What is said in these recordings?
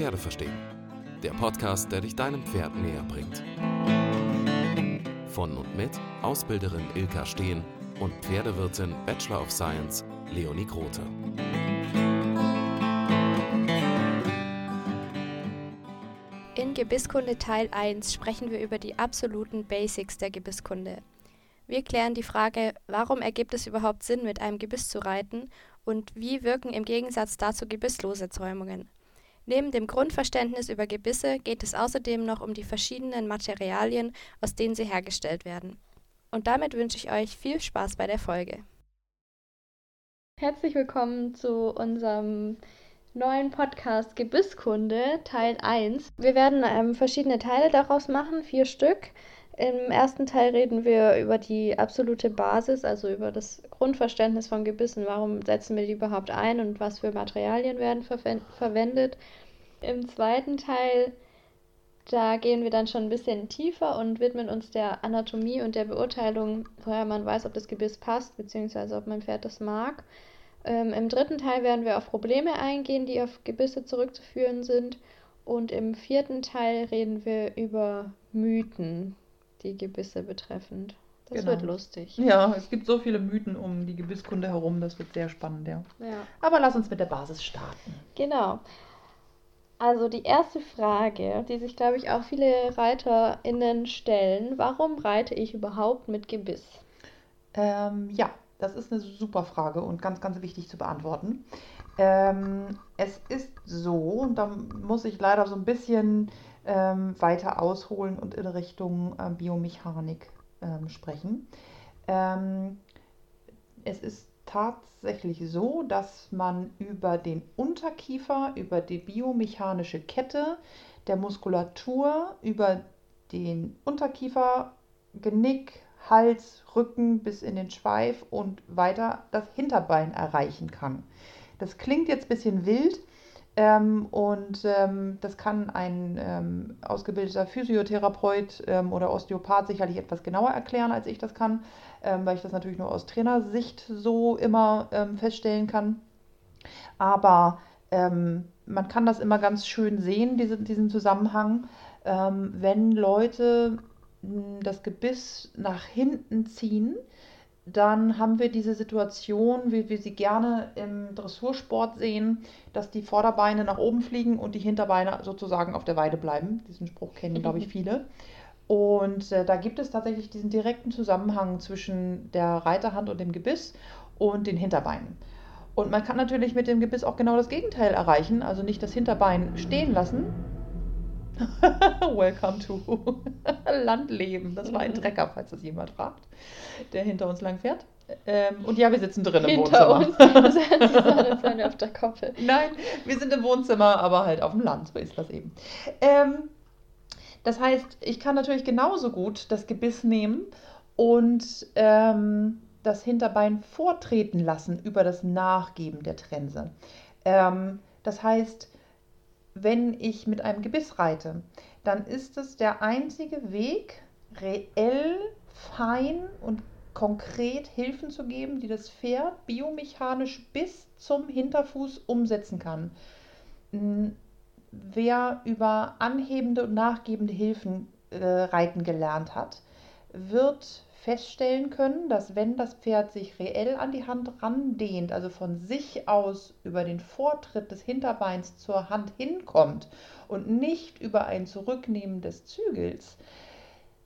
Pferde verstehen. Der Podcast, der dich deinem Pferd näher bringt. Von und mit Ausbilderin Ilka Steen und Pferdewirtin Bachelor of Science Leonie Grote. In Gebisskunde Teil 1 sprechen wir über die absoluten Basics der Gebisskunde. Wir klären die Frage, warum ergibt es überhaupt Sinn, mit einem Gebiss zu reiten und wie wirken im Gegensatz dazu gebisslose Zäumungen. Neben dem Grundverständnis über Gebisse geht es außerdem noch um die verschiedenen Materialien, aus denen sie hergestellt werden. Und damit wünsche ich euch viel Spaß bei der Folge. Herzlich willkommen zu unserem neuen Podcast Gebisskunde Teil 1. Wir werden ähm, verschiedene Teile daraus machen, vier Stück. Im ersten Teil reden wir über die absolute Basis, also über das Grundverständnis von Gebissen. Warum setzen wir die überhaupt ein und was für Materialien werden ver verwendet? Im zweiten Teil, da gehen wir dann schon ein bisschen tiefer und widmen uns der Anatomie und der Beurteilung, woher man weiß, ob das Gebiss passt, beziehungsweise ob mein Pferd das mag. Ähm, Im dritten Teil werden wir auf Probleme eingehen, die auf Gebisse zurückzuführen sind. Und im vierten Teil reden wir über Mythen, die Gebisse betreffend. Das Genau. wird lustig. Ja, es gibt so viele Mythen um die Gebisskunde herum, das wird sehr spannend, ja. Ja. Aber lass uns mit der Basis starten. Genau. Also die erste Frage, die sich, glaube ich, auch viele ReiterInnen stellen, warum reite ich überhaupt mit Gebiss? Ähm, ja, das ist eine super Frage und ganz, ganz wichtig zu beantworten. Ähm, es ist so, und da muss ich leider so ein bisschen ähm, weiter ausholen und in Richtung äh, Biomechanik ähm, sprechen. Ähm, es ist tatsächlich so, dass man über den Unterkiefer, über die biomechanische Kette der Muskulatur, über den Unterkiefer, Genick, Hals, Rücken bis in den Schweif und weiter das Hinterbein erreichen kann. Das klingt jetzt ein bisschen wild ähm, und ähm, das kann ein ähm, ausgebildeter Physiotherapeut ähm, oder Osteopath sicherlich etwas genauer erklären, als ich das kann, ähm, weil ich das natürlich nur aus Trainersicht so immer ähm, feststellen kann. Aber man kann das immer ganz schön sehen, diese, diesen Zusammenhang, wenn Leute mh, das Gebiss nach hinten ziehen, dann haben wir diese Situation, wie wir sie gerne im Dressursport sehen, dass die Vorderbeine nach oben fliegen und die Hinterbeine sozusagen auf der Weide bleiben. Diesen Spruch kennen, glaube ich, viele. Und äh, da gibt es tatsächlich diesen direkten Zusammenhang zwischen der Reiterhand und dem Gebiss und den Hinterbeinen. Und man kann natürlich mit dem Gebiss auch genau das Gegenteil erreichen, also nicht das Hinterbein stehen lassen. Welcome to Landleben. Das war ein Trecker, falls das jemand fragt, der hinter uns lang fährt. Ähm, und ja, wir sitzen drin im Hinter Wohnzimmer. uns. Das auf der Koppel. Nein, wir sind im Wohnzimmer, aber halt auf dem Land, so ist das eben. Ähm, das heißt, ich kann natürlich genauso gut das Gebiss nehmen und ähm, das Hinterbein vortreten lassen über das Nachgeben der Trense. Ähm, das heißt, wenn ich mit einem Gebiss reite, dann ist es der einzige Weg, reell, fein und konkret Hilfen zu geben, die das Pferd biomechanisch bis zum Hinterfuß umsetzen kann. Mm, Wer über anhebende und nachgebende Hilfen äh, reiten gelernt hat, wird feststellen können, dass wenn das Pferd sich reell an die Hand randehnt, also von sich aus über den Vortritt des Hinterbeins zur Hand hinkommt und nicht über ein Zurücknehmen des Zügels,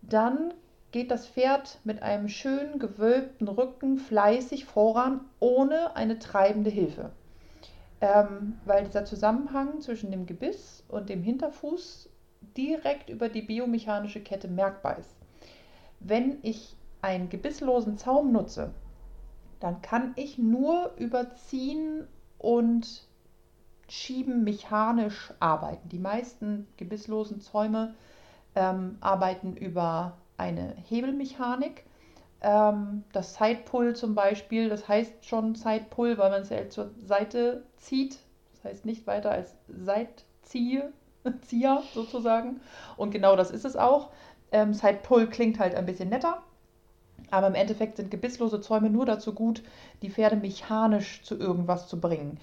dann geht das Pferd mit einem schön gewölbten Rücken fleißig voran, ohne eine treibende Hilfe. Ähm, weil dieser Zusammenhang zwischen dem Gebiss und dem Hinterfuß direkt über die biomechanische Kette merkbar ist. Wenn ich einen gebisslosen Zaum nutze, dann kann ich nur überziehen und schieben mechanisch arbeiten. Die meisten gebisslosen Zäume ähm, arbeiten über eine Hebelmechanik. Ähm, das Sidepull zum Beispiel, das heißt schon Sidepull, weil man es ja zur Seite zieht. Das heißt nicht weiter als Seitzieher Zieher sozusagen. Und genau das ist es auch. Ähm, Sidepull klingt halt ein bisschen netter. Aber im Endeffekt sind gebisslose Zäume nur dazu gut, die Pferde mechanisch zu irgendwas zu bringen.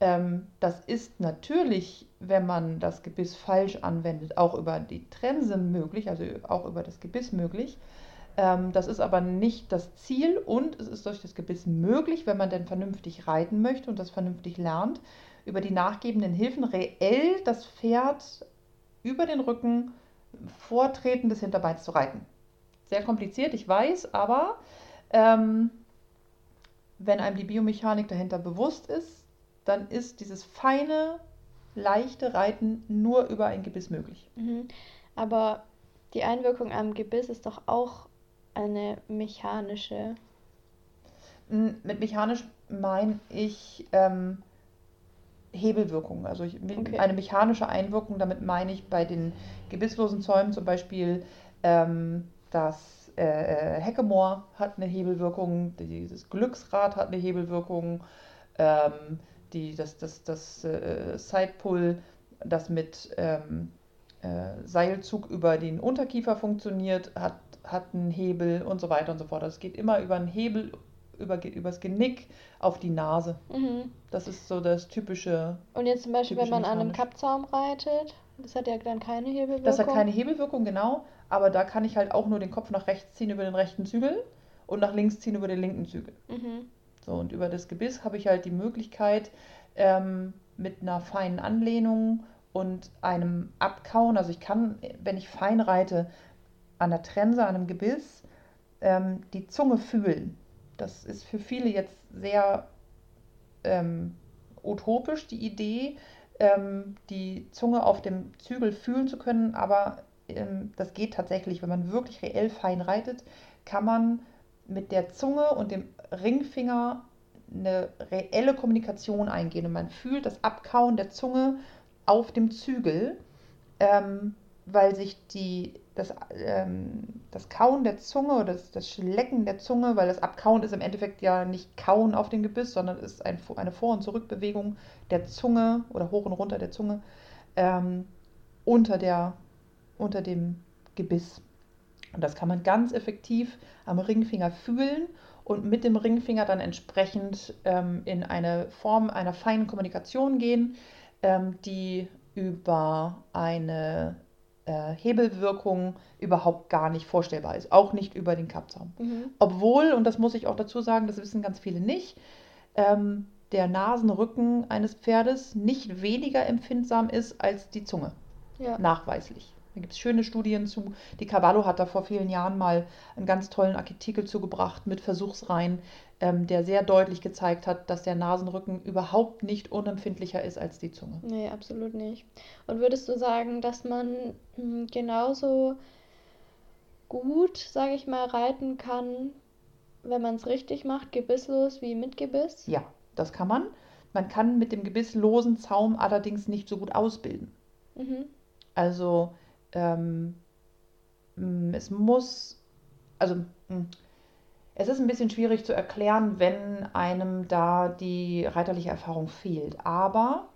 Ähm, das ist natürlich, wenn man das Gebiss falsch anwendet, auch über die Trense möglich, also auch über das Gebiss möglich. Ähm, das ist aber nicht das Ziel und es ist durch das Gebiss möglich, wenn man denn vernünftig reiten möchte und das vernünftig lernt, über die nachgebenden Hilfen reell das Pferd über den Rücken Vortreten des Hinterbeins zu reiten. Sehr kompliziert, ich weiß, aber ähm, wenn einem die Biomechanik dahinter bewusst ist, dann ist dieses feine, leichte Reiten nur über ein Gebiss möglich. Mhm. Aber die Einwirkung am Gebiss ist doch auch eine mechanische. Mit mechanisch meine ich ähm, Hebelwirkung. Also ich, okay. eine mechanische Einwirkung, damit meine ich bei den gebisslosen Zäumen zum Beispiel ähm, das äh, äh Heckemoor hat eine Hebelwirkung, dieses Glücksrad hat eine Hebelwirkung, ähm, die, das, das, das äh, Sidepull, das mit ähm, äh, Seilzug über den Unterkiefer funktioniert, hat, hat einen Hebel und so weiter und so fort. Das geht immer über einen Hebel, über, übers Genick auf die Nase. Mhm. Das ist so das typische. Und jetzt zum Beispiel, wenn man an einem Kappzaum reitet, das hat ja dann keine Hebelwirkung. Das hat keine Hebelwirkung, genau. Aber da kann ich halt auch nur den Kopf nach rechts ziehen über den rechten Zügel und nach links ziehen über den linken Zügel. Mhm. So, und über das Gebiss habe ich halt die Möglichkeit, ähm, mit einer feinen Anlehnung und einem Abkauen, also ich kann, wenn ich fein reite, an der Trense, an einem Gebiss, ähm, die Zunge fühlen. Das ist für viele jetzt sehr ähm, utopisch, die Idee, ähm, die Zunge auf dem Zügel fühlen zu können, aber das geht tatsächlich, wenn man wirklich reell fein reitet, kann man mit der Zunge und dem Ringfinger eine reelle Kommunikation eingehen. Und man fühlt das Abkauen der Zunge auf dem Zügel, ähm, weil sich die, das, ähm, das Kauen der Zunge oder das, das Schlecken der Zunge, weil das Abkauen ist im Endeffekt ja nicht Kauen auf dem Gebiss, sondern ist ein, eine Vor- und Zurückbewegung der Zunge oder hoch und runter der Zunge ähm, unter, der, unter dem Gebiss. Und das kann man ganz effektiv am Ringfinger fühlen und mit dem Ringfinger dann entsprechend ähm, in eine Form einer feinen Kommunikation gehen, ähm, die über eine äh, Hebelwirkung überhaupt gar nicht vorstellbar ist, auch nicht über den Kappzaum. Mhm. Obwohl, und das muss ich auch dazu sagen, das wissen ganz viele nicht, ähm, der Nasenrücken eines Pferdes nicht weniger empfindsam ist als die Zunge. Ja. Nachweislich. Da gibt es schöne Studien zu. Die Cavallo hat da vor vielen Jahren mal einen ganz tollen Artikel zugebracht mit Versuchsreihen, ähm, der sehr deutlich gezeigt hat, dass der Nasenrücken überhaupt nicht unempfindlicher ist als die Zunge. Nee, absolut nicht. Und würdest du sagen, dass man hm, genauso gut, sage ich mal, reiten kann, wenn man es richtig macht, gebisslos wie mit Gebiss? Ja, das kann man. Man kann mit dem gebisslosen Zaum allerdings nicht so gut ausbilden. Mhm. Also ähm, mm, es muss, also mm, es ist ein bisschen schwierig zu erklären, wenn einem da die reiterliche Erfahrung fehlt. Aber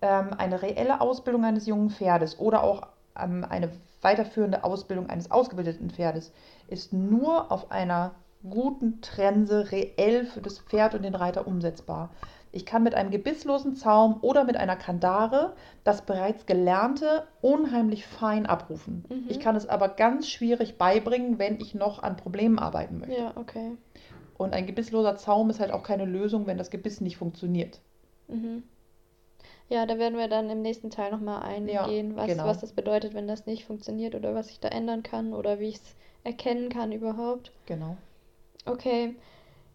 ähm, eine reelle Ausbildung eines jungen Pferdes oder auch ähm, eine weiterführende Ausbildung eines ausgebildeten Pferdes ist nur auf einer guten Trense reell für das Pferd und den Reiter umsetzbar. Ich kann mit einem gebisslosen Zaum oder mit einer Kandare das bereits Gelernte unheimlich fein abrufen. Mhm. Ich kann es aber ganz schwierig beibringen, wenn ich noch an Problemen arbeiten möchte. Ja, okay. Und ein gebissloser Zaum ist halt auch keine Lösung, wenn das Gebiss nicht funktioniert. Mhm. Ja, da werden wir dann im nächsten Teil nochmal eingehen, ja, was, genau. was das bedeutet, wenn das nicht funktioniert oder was ich da ändern kann oder wie ich es erkennen kann überhaupt. Genau. Okay.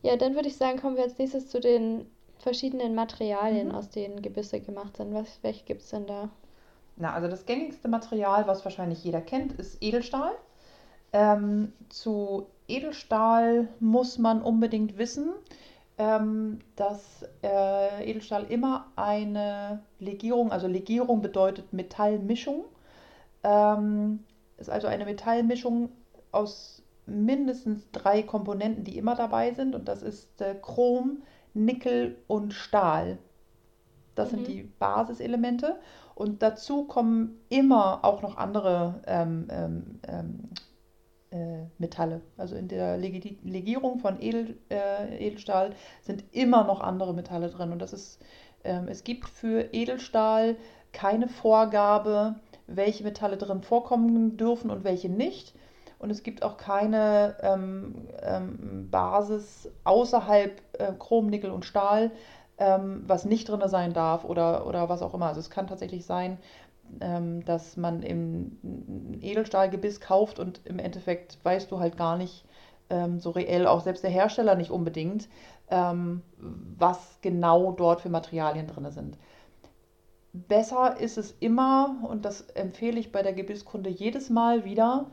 Ja, dann würde ich sagen, kommen wir als nächstes zu den verschiedenen Materialien, mhm. aus denen Gebisse gemacht sind. Was, welche gibt es denn da? Na, also das gängigste Material, was wahrscheinlich jeder kennt, ist Edelstahl. Ähm, zu Edelstahl muss man unbedingt wissen, ähm, dass äh, Edelstahl immer eine Legierung, also Legierung bedeutet Metallmischung, ähm, ist also eine Metallmischung aus mindestens drei Komponenten, die immer dabei sind. Und das ist äh, Chrom, Nickel und Stahl. Das mhm. sind die Basiselemente. Und dazu kommen immer auch noch andere ähm, ähm, ähm, äh, Metalle. Also in der Legi Legierung von Edel, äh, Edelstahl sind immer noch andere Metalle drin. Und das ist, ähm, es gibt für Edelstahl keine Vorgabe, welche Metalle drin vorkommen dürfen und welche nicht. Und es gibt auch keine ähm, ähm, Basis außerhalb äh, Chrom, Nickel und Stahl, ähm, was nicht drin sein darf oder, oder was auch immer. Also es kann tatsächlich sein, ähm, dass man im Edelstahlgebiss kauft und im Endeffekt weißt du halt gar nicht ähm, so reell, auch selbst der Hersteller nicht unbedingt, ähm, was genau dort für Materialien drin sind. Besser ist es immer, und das empfehle ich bei der Gebisskunde jedes Mal wieder,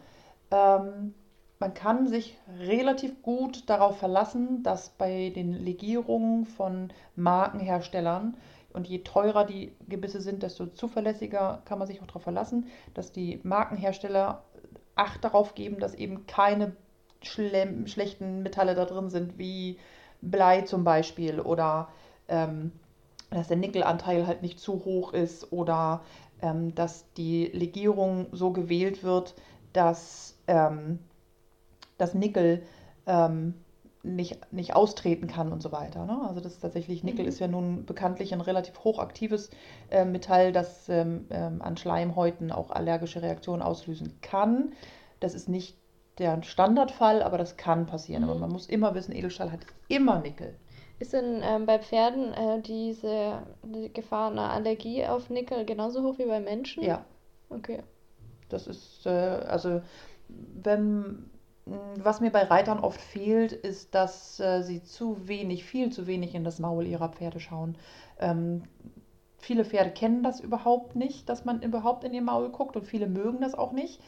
ähm, man kann sich relativ gut darauf verlassen, dass bei den Legierungen von Markenherstellern und je teurer die Gebisse sind, desto zuverlässiger kann man sich auch darauf verlassen, dass die Markenhersteller Acht darauf geben, dass eben keine schlechten Metalle da drin sind, wie Blei zum Beispiel oder ähm, dass der Nickelanteil halt nicht zu hoch ist oder ähm, dass die Legierung so gewählt wird, dass ähm, das Nickel ähm, nicht, nicht austreten kann und so weiter. Ne? Also das ist tatsächlich, Nickel mhm. ist ja nun bekanntlich ein relativ hochaktives äh, Metall, das ähm, ähm, an Schleimhäuten auch allergische Reaktionen auslösen kann. Das ist nicht der Standardfall, aber das kann passieren. Mhm. Aber man muss immer wissen, Edelstahl hat immer Nickel. Ist denn ähm, bei Pferden äh, diese die Gefahr einer Allergie auf Nickel genauso hoch wie bei Menschen? Ja. Okay. Das ist, äh, also wenn was mir bei Reitern oft fehlt, ist, dass äh, sie zu wenig, viel zu wenig in das Maul ihrer Pferde schauen. Ähm, viele Pferde kennen das überhaupt nicht, dass man überhaupt in ihr Maul guckt und viele mögen das auch nicht.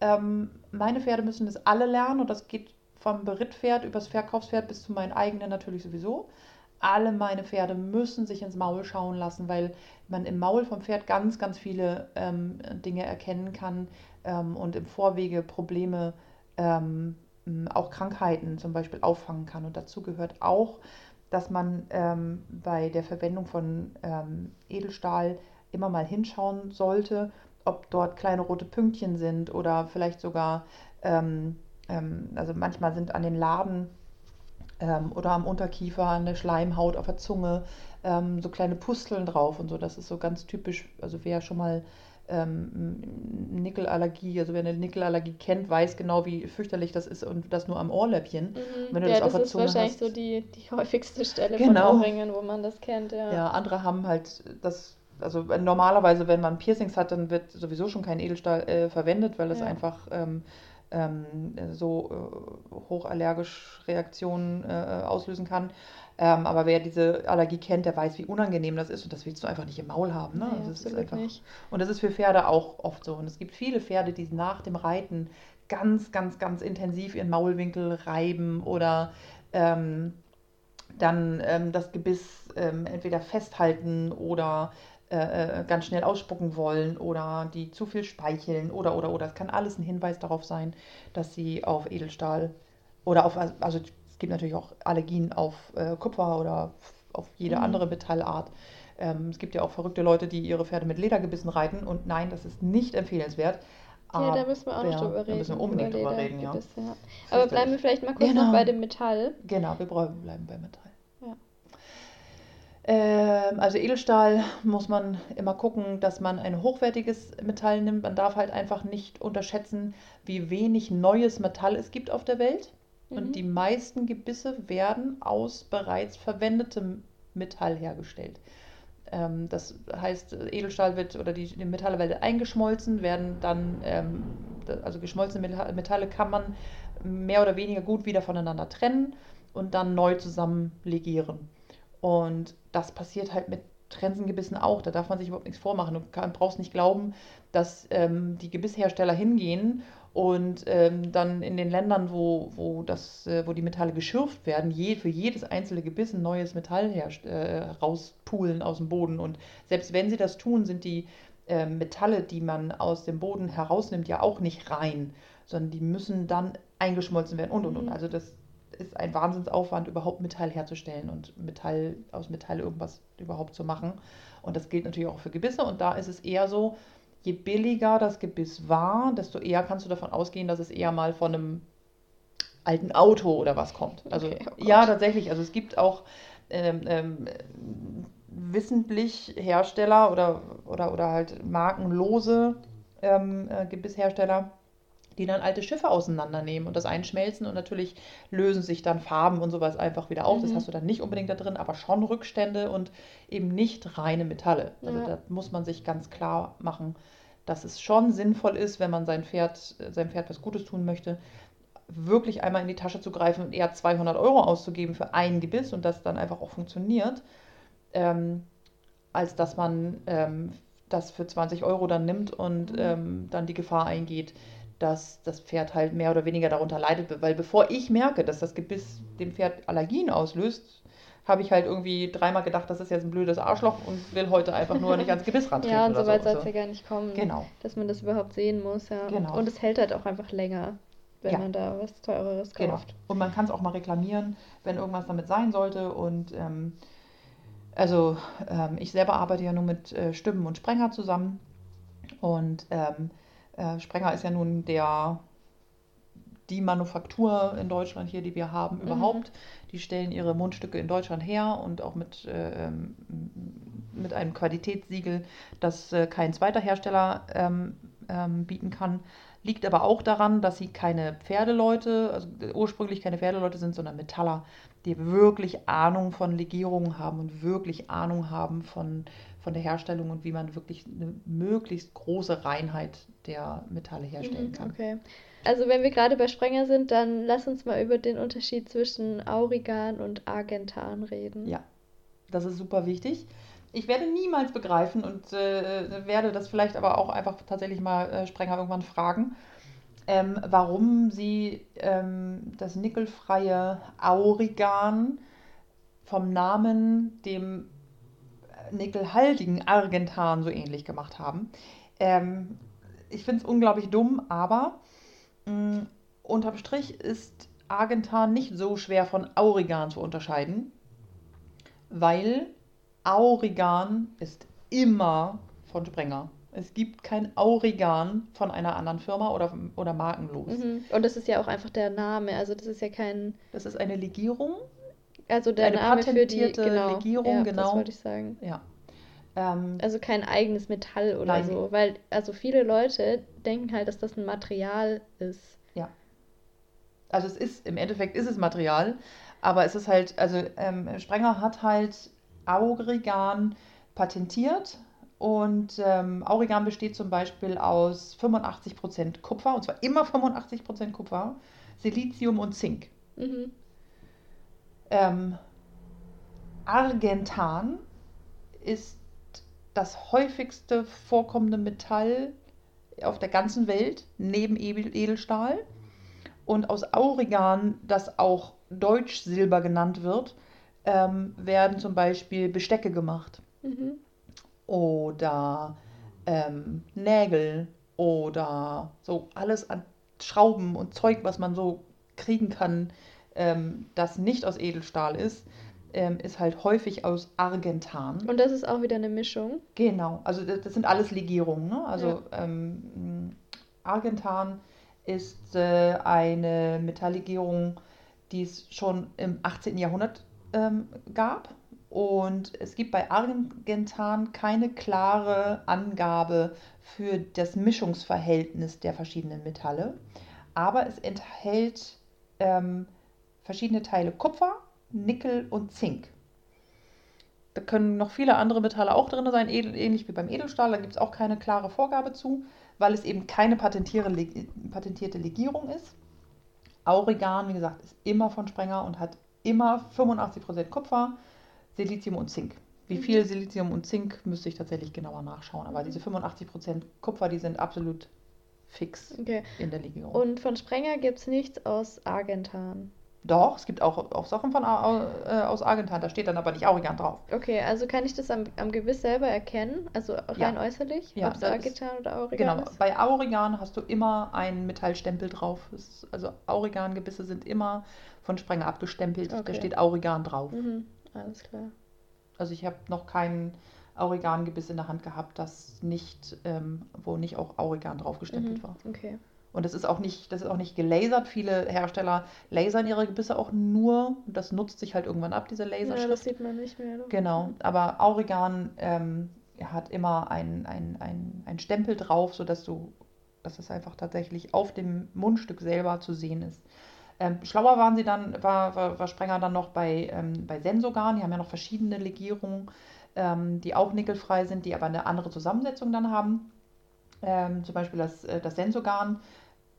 Ähm, meine Pferde müssen das alle lernen und das geht vom Berittpferd übers Verkaufspferd bis zu meinen eigenen natürlich sowieso. Alle meine Pferde müssen sich ins Maul schauen lassen, weil man im Maul vom Pferd ganz, ganz viele ähm, Dinge erkennen kann ähm, und im Vorwege Probleme ähm, auch Krankheiten zum Beispiel auffangen kann. Und dazu gehört auch, dass man ähm, bei der Verwendung von ähm, Edelstahl immer mal hinschauen sollte, ob dort kleine rote Pünktchen sind oder vielleicht sogar, ähm, also manchmal sind an den Laden ähm, oder am Unterkiefer, an der Schleimhaut, auf der Zunge so kleine Pusteln drauf und so. Das ist so ganz typisch, also wer schon mal ähm, Nickelallergie, also wer eine Nickelallergie kennt, weiß genau, wie fürchterlich das ist und das nur am Ohrläppchen. Mhm. Wenn du ja, das, das ist wahrscheinlich hast. so die, die häufigste Stelle genau. von Ohrringen, wo man das kennt. Ja. ja, andere haben halt das, also normalerweise, wenn man Piercings hat, dann wird sowieso schon kein Edelstahl äh, verwendet, weil es ja. einfach ähm, ähm, so äh, hochallergisch Reaktionen äh, auslösen kann. Ähm, aber wer diese Allergie kennt, der weiß, wie unangenehm das ist und das willst du einfach nicht im Maul haben. Ne? Nee, das einfach. Und das ist für Pferde auch oft so. Und es gibt viele Pferde, die nach dem Reiten ganz, ganz, ganz intensiv ihren Maulwinkel reiben oder ähm, dann ähm, das Gebiss ähm, entweder festhalten oder äh, äh, ganz schnell ausspucken wollen oder die zu viel speicheln oder oder oder. Es kann alles ein Hinweis darauf sein, dass sie auf Edelstahl oder auf, also es gibt natürlich auch Allergien auf äh, Kupfer oder auf jede mhm. andere Metallart. Ähm, es gibt ja auch verrückte Leute, die ihre Pferde mit Ledergebissen reiten und nein, das ist nicht empfehlenswert. Ja, da müssen wir auch ja, noch drüber reden. Da müssen wir unbedingt drüber reden, ja. ja. Aber bleiben wir vielleicht mal kurz genau. noch bei dem Metall. Genau, wir bleiben bei Metall. Ähm, also Edelstahl muss man immer gucken, dass man ein hochwertiges Metall nimmt. Man darf halt einfach nicht unterschätzen, wie wenig neues Metall es gibt auf der Welt. Mhm. Und die meisten Gebisse werden aus bereits verwendetem Metall hergestellt. Ähm, das heißt, Edelstahl wird oder die, die Metalle werden eingeschmolzen, werden dann, ähm, also geschmolzene Metalle kann man mehr oder weniger gut wieder voneinander trennen und dann neu zusammen legieren. Und das passiert halt mit Trensengebissen auch. Da darf man sich überhaupt nichts vormachen. Du kann, brauchst nicht glauben, dass ähm, die Gebisshersteller hingehen und ähm, dann in den Ländern, wo, wo, das, äh, wo die Metalle geschürft werden, je, für jedes einzelne Gebiss ein neues Metall herst, äh, rauspulen aus dem Boden. Und selbst wenn sie das tun, sind die äh, Metalle, die man aus dem Boden herausnimmt, ja auch nicht rein, sondern die müssen dann eingeschmolzen werden und und und. Mhm. Also das ist ein Wahnsinnsaufwand, überhaupt Metall herzustellen und Metall aus Metall irgendwas überhaupt zu machen. Und das gilt natürlich auch für Gebisse. Und da ist es eher so, je billiger das Gebiss war, desto eher kannst du davon ausgehen, dass es eher mal von einem alten Auto oder was kommt. Also Okay, oh ja, tatsächlich. Also es gibt auch ähm, ähm, wissentlich Hersteller oder, oder, oder halt markenlose ähm, äh, Gebisshersteller, die dann alte Schiffe auseinandernehmen und das einschmelzen und natürlich lösen sich dann Farben und sowas einfach wieder auf. Das Mhm. hast du dann nicht unbedingt da drin, aber schon Rückstände und eben nicht reine Metalle. Also Ja. da muss man sich ganz klar machen, dass es schon sinnvoll ist, wenn man sein Pferd, seinem Pferd was Gutes tun möchte, wirklich einmal in die Tasche zu greifen und eher 200 Euro auszugeben für ein Gebiss und das dann einfach auch funktioniert, ähm, als dass man ähm, das für 20 Euro dann nimmt und Mhm. ähm, dann die Gefahr eingeht, dass das Pferd halt mehr oder weniger darunter leidet. Weil bevor ich merke, dass das Gebiss dem Pferd Allergien auslöst, habe ich halt irgendwie dreimal gedacht, das ist jetzt ein blödes Arschloch und will heute einfach nur nicht ans Gebiss rantreten. Ja, und so weit so. soll es ja gar nicht kommen, Genau. dass man das überhaupt sehen muss, ja. Genau. Und es hält halt auch einfach länger, wenn Ja. man da was Teureres Genau. kauft. Und man kann es auch mal reklamieren, wenn irgendwas damit sein sollte. Und ähm, also ähm, ich selber arbeite ja nur mit äh, Stimmen und Sprenger zusammen. Und ähm, äh, Sprenger ist ja nun der die Manufaktur in Deutschland hier, die wir haben, Mhm. überhaupt. Die stellen ihre Mundstücke in Deutschland her und auch mit, äh, ähm, mit einem Qualitätssiegel, das äh, kein zweiter Hersteller ähm, ähm, bieten kann. Liegt aber auch daran, dass sie keine Pferdeleute, also ursprünglich keine Pferdeleute sind, sondern Metaller, die wirklich Ahnung von Legierungen haben und wirklich Ahnung haben von, von der Herstellung und wie man wirklich eine möglichst große Reinheit der Metalle herstellen Mhm, kann. Okay. Also wenn wir gerade bei Sprenger sind, dann lass uns mal über den Unterschied zwischen Aurigan und Argentan reden. Ja, das ist super wichtig. Ich werde niemals begreifen und äh, werde das vielleicht aber auch einfach tatsächlich mal äh, Sprenger irgendwann fragen, ähm, warum sie ähm, das nickelfreie Aurigan vom Namen dem äh, nickelhaltigen Argentan so ähnlich gemacht haben. Ähm, ich finde es unglaublich dumm, aber mh, unterm Strich ist Argentan nicht so schwer von Aurigan zu unterscheiden, weil Aurigan ist immer von Sprenger. Es gibt kein Aurigan von einer anderen Firma oder, oder markenlos. Mhm. Und das ist ja auch einfach der Name. Also das ist ja kein, Das ist eine Legierung. Also der Eine Name für die, patentierte genau. Legierung, ja, genau. Das wollte ich sagen. Ja. Ähm, Also kein eigenes Metall oder Nein. so, weil also viele Leute denken halt, dass das ein Material ist. also es ist, im Endeffekt ist es Material, aber es ist halt, also ähm, Sprenger hat halt Aurigan patentiert und ähm, Aurigan besteht zum Beispiel aus 85% Kupfer, und zwar immer 85% Kupfer, Silizium und Zink. Mhm. Ähm, Argentan ist das häufigste vorkommende Metall auf der ganzen Welt, neben Edel- Edelstahl. Und aus Aurigan, das auch Deutschsilber genannt wird, ähm, werden zum Beispiel Bestecke gemacht Mhm. oder ähm, Nägel oder so alles an Schrauben und Zeug, was man so kriegen kann, ähm, das nicht aus Edelstahl ist, ähm, ist halt häufig aus Argentan. Und das ist auch wieder eine Mischung. Genau, also das, das sind alles Legierungen. Ne? Also ähm, mh, Argentan ist äh, eine Metalllegierung, die es schon im 18. Jahrhundert ähm, gab. Und es gibt bei Argentan keine klare Angabe für das Mischungsverhältnis der verschiedenen Metalle. Aber es enthält ähm, verschiedene Teile Kupfer, Nickel und Zink. Da können noch viele andere Metalle auch drin sein, ähnlich wie beim Edelstahl. Da gibt es auch keine klare Vorgabe zu, weil es eben keine patentierte Legierung ist. Aurigan, wie gesagt, ist immer von Sprenger und hat immer 85% Kupfer, Silizium und Zink. Wie Mhm. viel Silizium und Zink müsste ich tatsächlich genauer nachschauen. Aber Mhm. diese 85% Kupfer, die sind absolut fix Okay. in der Legierung. Und von Sprenger gibt es nichts aus Argentan. Doch, es gibt auch, auch Sachen von, äh, aus Argentan, da steht dann aber nicht Aurigan drauf. Okay, also kann ich das am, am Gebiss selber erkennen? Also rein Ja. äußerlich? Ja, ob es das ist- Argentan oder Aurigan Genau, ist? bei Aurigan hast du immer einen Metallstempel drauf. Ist, also Aurigan-Gebisse sind immer von Sprenger abgestempelt. Da Okay. steht Aurigan drauf. Mhm, alles klar. Also ich habe noch keinen Aurigan-Gebiss in der Hand gehabt, das nicht, ähm, wo nicht auch Aurigan drauf gestempelt Mhm. war. Okay. Und das ist auch nicht, das ist auch nicht gelasert. Viele Hersteller lasern ihre Gebisse auch nur. Das nutzt sich halt irgendwann ab, diese Ja, Laserschrift. das sieht man nicht mehr. ne? Genau, aber Aurigan ähm, hat immer ein, ein, ein, ein Stempel drauf, sodass du, dass es einfach tatsächlich auf dem Mundstück selber zu sehen ist. Ähm, schlauer waren sie dann, war, war, war Sprenger dann noch bei, ähm, bei Sensogan, die haben ja noch verschiedene Legierungen, ähm, die auch nickelfrei sind, die aber eine andere Zusammensetzung dann haben. Ähm, zum Beispiel das, äh, das Sensogan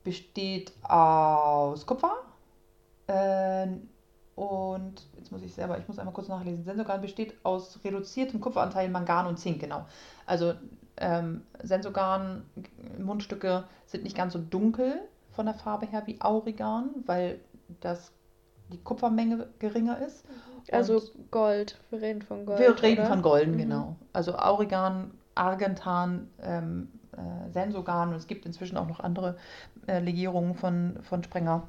besteht aus Kupfer, äh, und jetzt muss ich selber, ich muss einmal kurz nachlesen. Sensogan besteht aus reduziertem Kupferanteil Mangan und Zink, genau. Also ähm, Sensogan Mundstücke sind nicht ganz so dunkel von der Farbe her wie Aurigan, weil das die Kupfermenge geringer ist. Also Und- Gold. Wir reden von Gold. Wir reden oder? von Golden, Mhm. genau. Also Aurigan, Argentan, ähm, äh, Sensogan und es gibt inzwischen auch noch andere äh, Legierungen von, von Sprenger.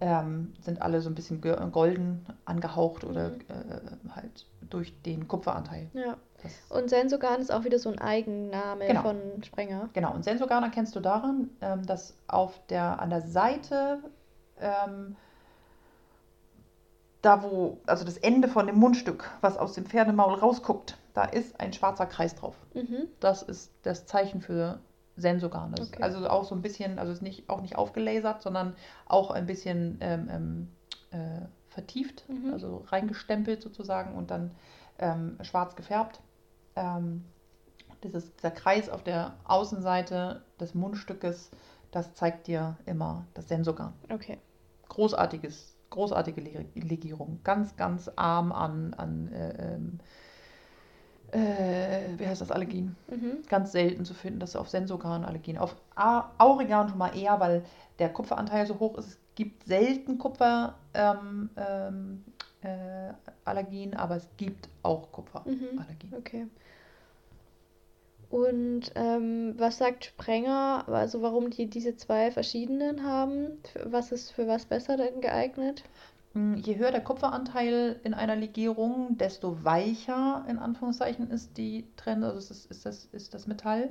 Ähm, sind alle so ein bisschen golden angehaucht oder Mhm. äh, halt durch den Kupferanteil. Ja. Und Sensogan ist auch wieder so ein Eigenname Genau. von Sprenger. genau, und Sensogan erkennst du daran, ähm, dass auf der, an der Seite, ähm, da wo, also das Ende von dem Mundstück, was aus dem Pferdemaul rausguckt, da ist ein schwarzer Kreis drauf. Mhm. Das ist das Zeichen für Sensogan. Das ist Okay. also auch so ein bisschen, also ist nicht, auch nicht aufgelasert, sondern auch ein bisschen ähm, ähm, äh, vertieft, Mhm. also reingestempelt sozusagen und dann ähm, schwarz gefärbt. Ähm, dieses, dieser Kreis auf der Außenseite des Mundstückes, das zeigt dir immer das Sensogan. Okay. Großartiges, großartige Le- Legierung. Ganz, ganz arm an, an äh, ähm, äh, wie heißt das, Allergien Mhm. ganz selten zu finden, dass auf Sensogan Allergien. Auf A- Aurigan schon mal eher, weil der Kupferanteil so hoch ist. Es gibt selten Kupferallergien, ähm, ähm, äh, Allergien, aber es gibt auch Kupferallergien. Mhm. Okay. Und ähm, was sagt Sprenger, also warum die diese zwei verschiedenen haben? Was ist für was besser denn geeignet? Mm, Je höher der Kupferanteil in einer Legierung, desto weicher in Anführungszeichen ist die Trenne, also ist das, ist das, ist das Metall.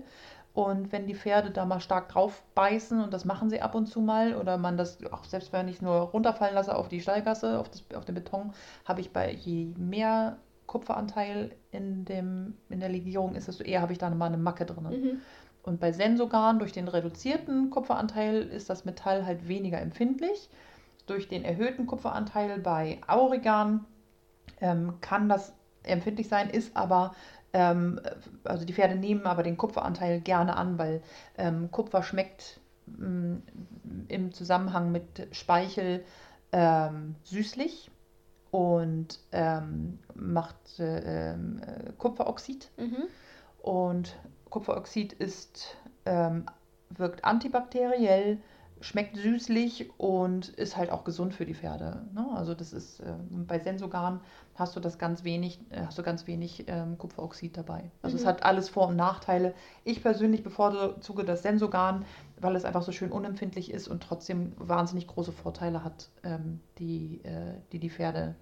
Und wenn die Pferde da mal stark drauf beißen, und das machen sie ab und zu mal, oder man das, auch selbst wenn ich nur runterfallen lasse auf die Stallgasse, auf, das, auf den Beton, habe ich bei je mehr Kupferanteil in, dem, in der Legierung ist, desto eher habe ich da mal eine Macke drin. Mhm. Und bei Sensogan durch den reduzierten Kupferanteil ist das Metall halt weniger empfindlich. Durch den erhöhten Kupferanteil bei Aurigan ähm, kann das empfindlich sein, ist aber, ähm, also die Pferde nehmen aber den Kupferanteil gerne an, weil ähm, Kupfer schmeckt mm, im Zusammenhang mit Speichel ähm, süßlich und ähm, macht äh, äh, Kupferoxid. Mhm. Und Kupferoxid ist, ähm, wirkt antibakteriell, schmeckt süßlich und ist halt auch gesund für die Pferde. Ne? Also das ist äh, bei Sensogan hast du das ganz wenig, äh, hast du ganz wenig ähm, Kupferoxid dabei. Also es Mhm. hat alles Vor- und Nachteile. Ich persönlich bevorzuge das Sensogan, weil es einfach so schön unempfindlich ist und trotzdem wahnsinnig große Vorteile hat, ähm, die, äh, die die Pferde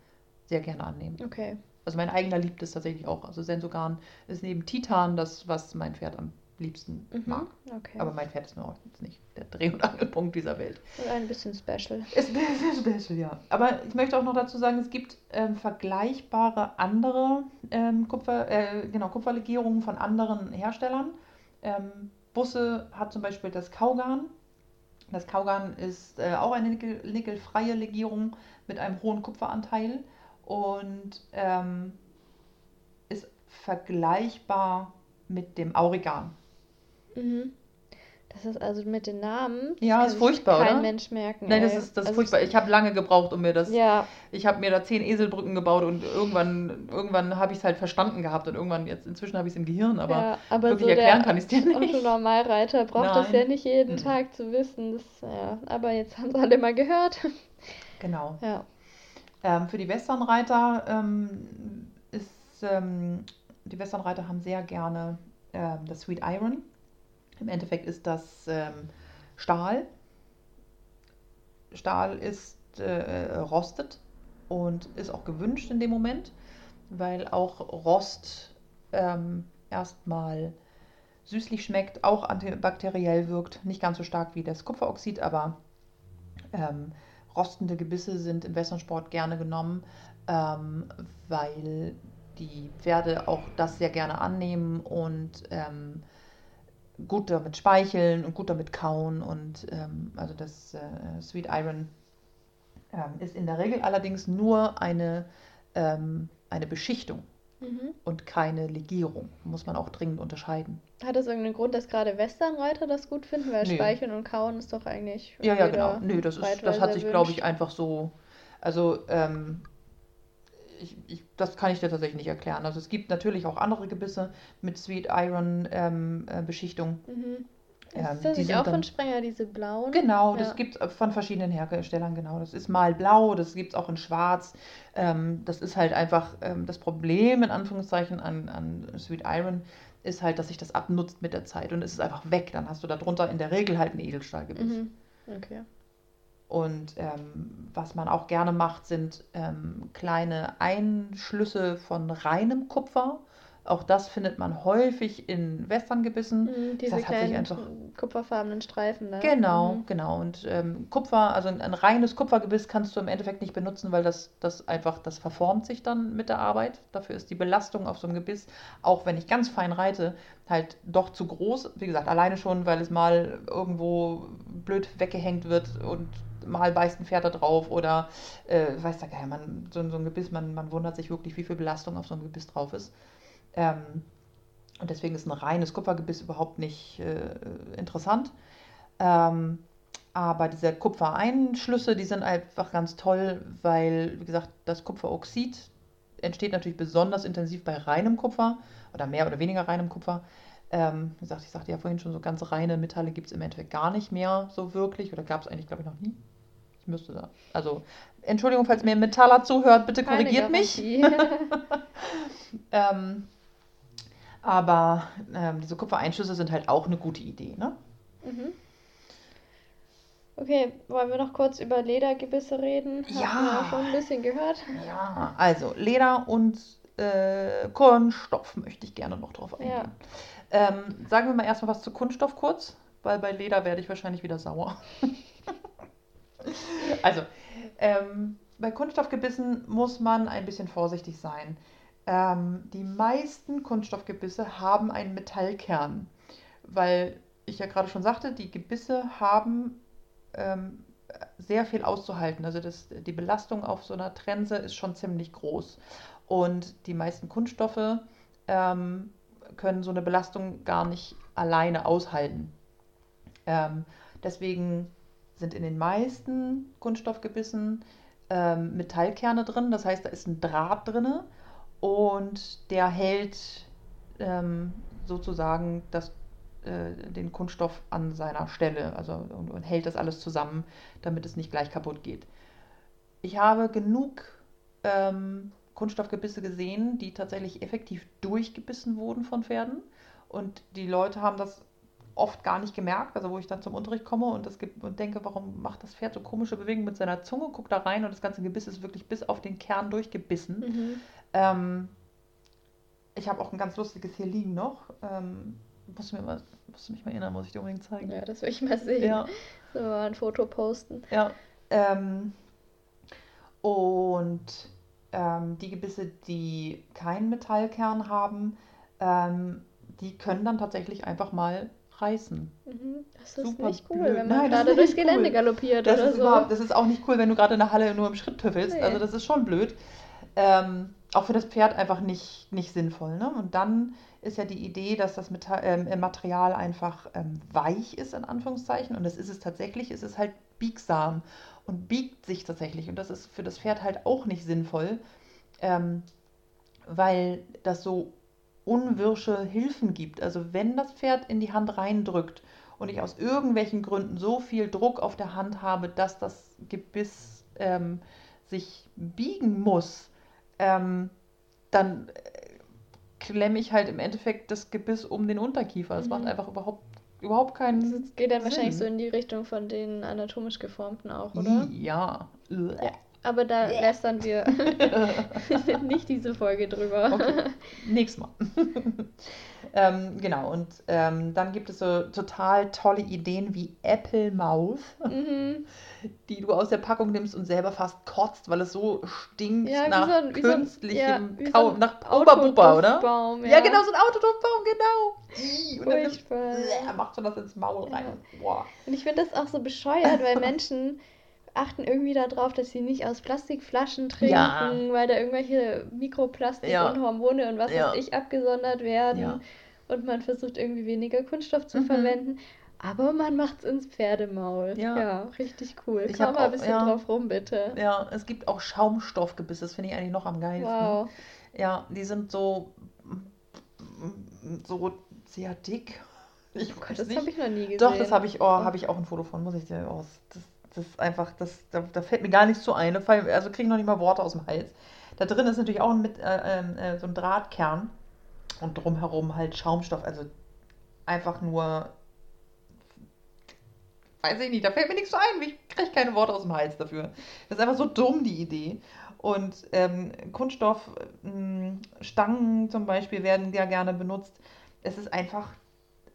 sehr gerne annehmen. Okay. Also mein eigener liebt es tatsächlich auch. Also Sensogan ist neben Titan das, was mein Pferd am liebsten Mhm. mag. Okay. Aber mein Pferd ist mir auch jetzt nicht der Dreh- und Angelpunkt dieser Welt. Und ein bisschen special. Ist ein bisschen special, ja. Aber ich möchte auch noch dazu sagen, es gibt ähm, vergleichbare andere ähm, Kupfer, äh, genau, Kupferlegierungen von anderen Herstellern. Ähm, Busse hat zum Beispiel das Kaugan. Das Kaugan ist äh, auch eine nickel, nickelfreie Legierung mit einem hohen Kupferanteil und ähm, ist vergleichbar mit dem Aurigan. Mhm. Das ist also mit den Namen. das Ja, ist furchtbar, kein oder? Mensch merken. Nein, das ey. ist, das ist Also, furchtbar. Ich habe lange gebraucht, um mir das. Ja, Ich habe mir da zehn Eselbrücken gebaut und irgendwann, irgendwann habe ich es halt verstanden gehabt und irgendwann, jetzt inzwischen habe ich es im Gehirn, aber ja, aber wirklich so erklären kann ich es dir nicht. Autonormalreiter braucht das ja Nein. nicht jeden Mhm. Tag zu wissen. Das, ja, aber jetzt haben es alle mal gehört. Genau. Ja. Ähm, für die Westernreiter ähm, ist, ähm, die Westernreiter haben sehr gerne ähm, das Sweet Iron. Im Endeffekt ist das ähm, Stahl. Stahl ist äh, rostet und ist auch gewünscht in dem Moment, weil auch Rost ähm, erstmal süßlich schmeckt, auch antibakteriell wirkt, nicht ganz so stark wie das Kupferoxid, aber ähm, rostende Gebisse sind im Westernsport gerne genommen, ähm, weil die Pferde auch das sehr gerne annehmen und ähm, gut damit speicheln und gut damit kauen. Und ähm, also das äh, Sweet Iron ähm, ist in der Regel allerdings nur eine, ähm, eine Beschichtung Mhm. und keine Legierung. Muss man auch dringend unterscheiden. Hat das irgendeinen Grund, dass gerade Westernreiter das gut finden? Weil Nö. Speicheln und Kauen ist doch eigentlich. Ja, ja, genau. Nö, das, ist, das hat sich, glaube ich, einfach so. Also, ähm, ich, ich, das kann ich dir tatsächlich nicht erklären. Also, es gibt natürlich auch andere Gebisse mit Sweet Iron ähm, äh, Beschichtung. Mhm. Ähm, ist das die sind auch dann- von Sprenger, diese blauen? Genau, das Ja. gibt es von verschiedenen Herstellern, genau. Das ist mal blau, das gibt es auch in schwarz. Ähm, das ist halt einfach ähm, das Problem, in Anführungszeichen, an, an Sweet Iron, ist halt, dass sich das abnutzt mit der Zeit und es ist einfach weg. Dann hast du darunter in der Regel halt ein Edelstahlgebiss. Mhm. Okay. Und ähm, was man auch gerne macht, sind ähm, kleine Einschlüsse von reinem Kupfer. Auch das findet man häufig in Westerngebissen. Mhm, diese Das kleinen einfach- kupferfarbenen Streifen da. Genau, Mhm. genau. Und ähm, Kupfer, also ein, ein reines Kupfergebiss kannst du im Endeffekt nicht benutzen, weil das, das einfach, das verformt sich dann mit der Arbeit. Dafür ist die Belastung auf so einem Gebiss, auch wenn ich ganz fein reite, halt doch zu groß. Wie gesagt, alleine schon, weil es mal irgendwo blöd weggehängt wird und mal beißt ein Pferd da drauf oder äh, weiß der Geier, man, so, so ein Gebiss, man, man wundert sich wirklich, wie viel Belastung auf so einem Gebiss drauf ist. Ähm, und deswegen ist ein reines Kupfergebiss überhaupt nicht äh, interessant. Ähm, aber diese Kupfereinschlüsse, die sind einfach ganz toll, weil, wie gesagt, das Kupferoxid entsteht natürlich besonders intensiv bei reinem Kupfer oder mehr oder weniger reinem Kupfer. Ähm, wie gesagt, ich sagte ja vorhin schon, so ganz reine Metalle gibt es im Endeffekt gar nicht mehr so wirklich oder gab es eigentlich, glaube ich, noch nie. Müsste da. Also, Entschuldigung, falls mir ein Metaller zuhört, bitte Keine korrigiert mich. Ähm, aber ähm, diese Kupfereinschlüsse sind halt auch eine gute Idee, ne? mhm. Okay, wollen wir noch kurz über Ledergebisse reden? Haben Ja. wir ja schon ein bisschen gehört. Ja, also Leder und äh, Kunststoff möchte ich gerne noch drauf eingehen. Ähm, sagen wir mal erstmal was zu Kunststoff kurz, weil bei Leder werde ich wahrscheinlich wieder sauer. also, ähm, bei Kunststoffgebissen muss man ein bisschen vorsichtig sein. Ähm, die meisten Kunststoffgebisse haben einen Metallkern, weil ich ja gerade schon sagte, die Gebisse haben ähm, sehr viel auszuhalten. Also das, die Belastung auf so einer Trense ist schon ziemlich groß. Und die meisten Kunststoffe ähm, können so eine Belastung gar nicht alleine aushalten. Ähm, deswegen sind in den meisten Kunststoffgebissen ähm, Metallkerne drin. Das heißt, da ist ein Draht drin und der hält ähm, sozusagen das, äh, den Kunststoff an seiner Stelle also, und, und hält das alles zusammen, damit es nicht gleich kaputt geht. Ich habe genug ähm, Kunststoffgebisse gesehen, die tatsächlich effektiv durchgebissen wurden von Pferden. Und die Leute haben das oft gar nicht gemerkt, also wo ich dann zum Unterricht komme und, das gibt, und denke, warum macht das Pferd so komische Bewegungen mit seiner Zunge, guck da rein und das ganze Gebiss ist wirklich bis auf den Kern durchgebissen. Mhm. Ähm, ich habe auch ein ganz lustiges hier liegen noch. Ähm, musst, du mir mal, musst du mich mal erinnern, muss ich dir unbedingt zeigen. Ja, das will ich mal sehen. Ja. Mal ein Foto posten. Ja. Ähm, und ähm, die Gebisse, die keinen Metallkern haben, ähm, die können dann tatsächlich einfach mal reißen. Mhm. Das ist Super nicht cool, blöd. wenn man Nein, gerade durchs Gelände cool. galoppiert Das oder ist, so. überhaupt, das ist auch nicht cool, wenn du gerade in der Halle nur im Schritt tüffelst. Nee. Also das ist schon blöd. Ähm, auch für das Pferd einfach nicht, nicht sinnvoll. Ne? Und dann ist ja die Idee, dass das ähm, äh, Material einfach ähm, weich ist, in Anführungszeichen. Und das ist es tatsächlich. Es ist halt biegsam und biegt sich tatsächlich. Und das ist für das Pferd halt auch nicht sinnvoll, ähm, weil das so unwirsche Hilfen gibt. Also wenn das Pferd in die Hand reindrückt und ich aus irgendwelchen Gründen so viel Druck auf der Hand habe, dass das Gebiss ähm, sich biegen muss, ähm, dann äh, klemme ich halt im Endeffekt das Gebiss um den Unterkiefer. Das Mhm. macht einfach überhaupt, überhaupt keinen Das geht dann wahrscheinlich so Sinn. in die Richtung von den anatomisch geformten auch, oder? Ja. Ja. Aber da Yeah. lästern wir nicht diese Folge drüber. Okay. Nächstes Mal. ähm, genau, und ähm, dann gibt es so total tolle Ideen wie Apple Mouth, Mhm. die du aus der Packung nimmst und selber fast kotzt, weil es so stinkt Ja, nach so ein, wie so ein, künstlichem ja, so Kau, ein nach Oberbuba, oder? Autoduftbaum, Ja. genau, so ein Autoduftbaum, genau. Ih, Und dann. Bläh, macht schon das ins Maul Ja. rein. Boah. Und ich finde das auch so bescheuert, weil Menschen achten irgendwie darauf, dass sie nicht aus Plastikflaschen trinken, Ja. weil da irgendwelche Mikroplastik Ja. und Hormone und was Ja. weiß ich abgesondert werden. Ja. Und man versucht irgendwie weniger Kunststoff zu Mhm. verwenden. Aber man macht es ins Pferdemaul. Ja. richtig cool. Ich Komm mal ein bisschen ja. drauf rum, bitte. Ja, es gibt auch Schaumstoffgebisse, das finde ich eigentlich noch am geilsten. Wow. Ja, die sind so, so sehr dick. Ich weiß Das nicht. habe ich noch nie gesehen. Doch, das habe ich, oh, habe ich auch ein Foto von, muss ich dir aus. Das, das ist einfach, das, da, da fällt mir gar nichts zu ein. Also kriege ich noch nicht mal Worte aus dem Hals. Da drin ist natürlich auch mit, äh, ähm, äh, so ein Drahtkern und drumherum halt Schaumstoff. Also einfach nur, weiß ich nicht, da fällt mir nichts zu ein. Ich kriege keine Worte aus dem Hals dafür. Das ist einfach so dumm, die Idee. Und ähm, Kunststoffstangen zum Beispiel werden ja gerne benutzt. Es ist einfach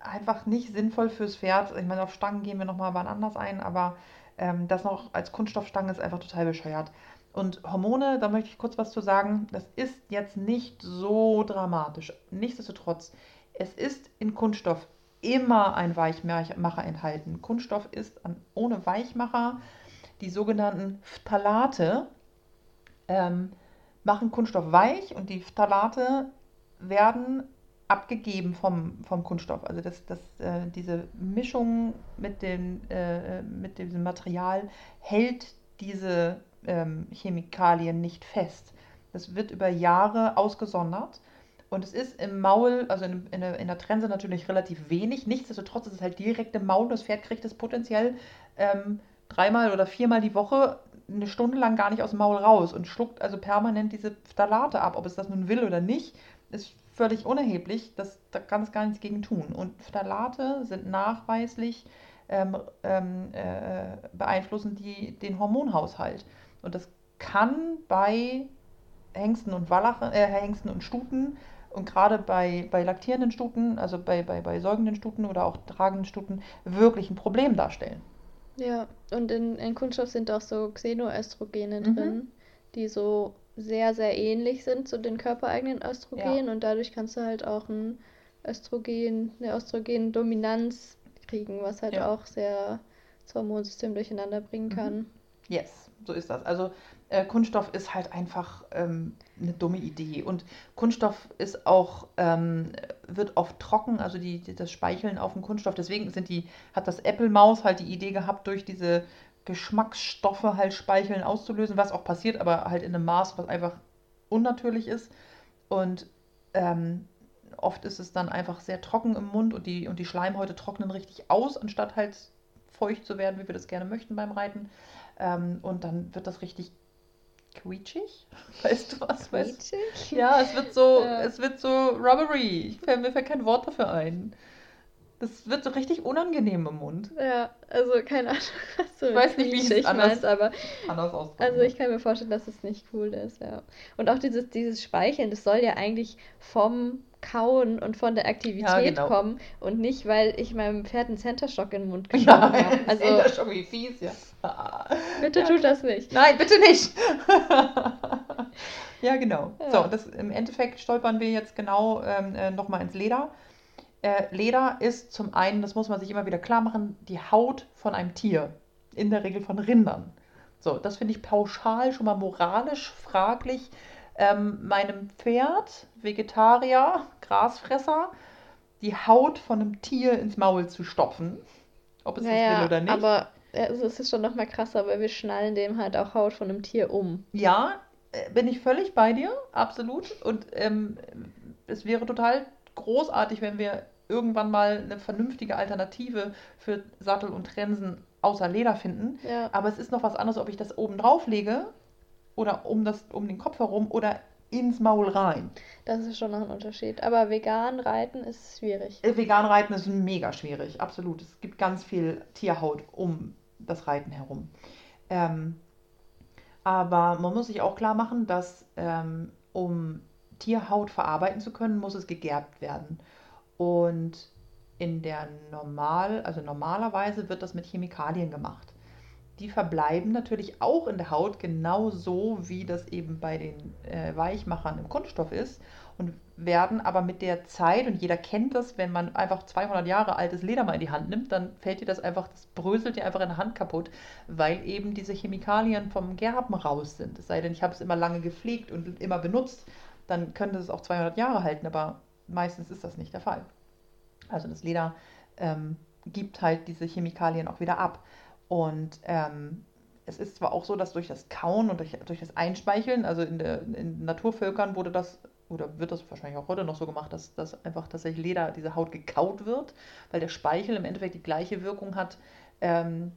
einfach nicht sinnvoll fürs Pferd. Ich meine, auf Stangen gehen wir nochmal wann anders ein, aber ähm, das noch als Kunststoffstange ist einfach total bescheuert. Und Hormone, da möchte ich kurz was zu sagen, das ist jetzt nicht so dramatisch. Nichtsdestotrotz, es ist in Kunststoff immer ein Weichmacher enthalten. Kunststoff ist an, ohne Weichmacher. Die sogenannten Phthalate ähm, machen Kunststoff weich und die Phthalate werden abgegeben vom, vom Kunststoff. Also das, das, äh, diese Mischung mit dem, äh, mit diesem Material hält diese ähm, Chemikalien nicht fest. Das wird über Jahre ausgesondert. Und es ist im Maul, also in, in, der, in der Trense natürlich relativ wenig. Nichtsdestotrotz ist es halt direkt im Maul. Das Pferd kriegt es potenziell ähm, dreimal oder viermal die Woche eine Stunde lang gar nicht aus dem Maul raus und schluckt also permanent diese Phthalate ab. Ob es das nun will oder nicht, ist völlig unerheblich. Das, da kann es gar nichts gegen tun. Und Phthalate sind nachweislich ähm, ähm, äh, beeinflussen die den Hormonhaushalt. Und das kann bei Hengsten und Wallachen, äh, Hengsten und Stuten und gerade bei, bei laktierenden Stuten, also bei, bei, bei säugenden Stuten oder auch tragenden Stuten, wirklich ein Problem darstellen. Ja, und in, in Kunststoff sind auch so Xenoöstrogene Mhm. drin, die so sehr, sehr ähnlich sind zu den körpereigenen Östrogenen und dadurch kannst du halt auch ein Östrogen, eine Östrogendominanz kriegen, was halt Ja. auch sehr das Hormonsystem durcheinander bringen Mhm. kann. Yes, so ist das. Also äh, Kunststoff ist halt einfach ähm, eine dumme Idee. Und Kunststoff ist auch, ähm, wird oft trocken, also die, die, das Speicheln auf dem Kunststoff. Deswegen sind die, hat das Apple Maus halt die Idee gehabt, durch diese Geschmacksstoffe halt Speicheln auszulösen, was auch passiert, aber halt in einem Maß, was einfach unnatürlich ist. Und ähm, oft ist es dann einfach sehr trocken im Mund und die, und die Schleimhäute trocknen richtig aus, anstatt halt feucht zu werden, wie wir das gerne möchten beim Reiten. Ähm, und dann wird das richtig quietschig. Weißt du was? Weißt, Quietschig? ja, es wird so, Ja. es wird so rubbery. Ich mir fällt kein Wort dafür ein. Das wird so richtig unangenehm im Mund. Ja, also keine Ahnung, was du Ich weiß nicht, wie ich es anders- meinst, aber Anders ausdrücken. Also ich kann mir vorstellen, dass es nicht cool ist, ja. Und auch dieses, dieses Speicheln, das soll ja eigentlich vom Kauen und von der Aktivität genau. kommen und nicht, weil ich meinem Pferd einen Centershock in den Mund geschoben ja, habe. also, Also das schon wie fies, ja. bitte Ja. tut das nicht. Nein, bitte nicht. ja, genau. Ja. So, das, im Endeffekt stolpern wir jetzt genau ähm, äh, nochmal ins Leder. Äh, Leder ist zum einen, das muss man sich immer wieder klar machen, die Haut von einem Tier. In der Regel von Rindern. So, das finde ich pauschal schon mal moralisch fraglich. Ähm, meinem Pferd, Vegetarier, Grasfresser, die Haut von einem Tier ins Maul zu stopfen. Ob es das Naja, will oder nicht. aber also es ist schon noch mal krasser, weil wir schnallen dem halt auch Haut von einem Tier um. Ja, äh, bin ich völlig bei dir, absolut. Und ähm, es wäre total großartig, wenn wir irgendwann mal eine vernünftige Alternative für Sattel und Trensen außer Leder finden. Ja. Aber es ist noch was anderes, ob ich das oben drauf lege oder um, das, um den Kopf herum oder ins Maul rein. Das ist schon noch ein Unterschied. Aber vegan reiten ist schwierig. Äh, Vegan reiten ist mega schwierig, absolut. Es gibt ganz viel Tierhaut um das Reiten herum. Ähm, Aber man muss sich auch klar machen, dass ähm, um Tierhaut verarbeiten zu können, muss es gegerbt werden. Und in der normal, also normalerweise wird das mit Chemikalien gemacht. Die verbleiben natürlich auch in der Haut genauso wie das eben bei den äh, Weichmachern im Kunststoff ist und werden aber mit der Zeit und jeder kennt das, wenn man einfach 200 Jahre altes Leder mal in die Hand nimmt, dann fällt dir das einfach, das bröselt dir einfach in der Hand kaputt, weil eben diese Chemikalien vom Gerben raus sind. Es sei denn, ich habe es immer lange gepflegt und immer benutzt, dann könnte es auch 200 Jahre halten, aber meistens ist das nicht der Fall. Also das Leder ähm, gibt halt diese Chemikalien auch wieder ab. Und ähm, es ist zwar auch so, dass durch das Kauen und durch, durch das Einspeicheln, also in, der, in Naturvölkern wurde das, oder wird das wahrscheinlich auch heute noch so gemacht, dass, dass einfach tatsächlich Leder, diese Haut gekaut wird, weil der Speichel im Endeffekt die gleiche Wirkung hat ähm,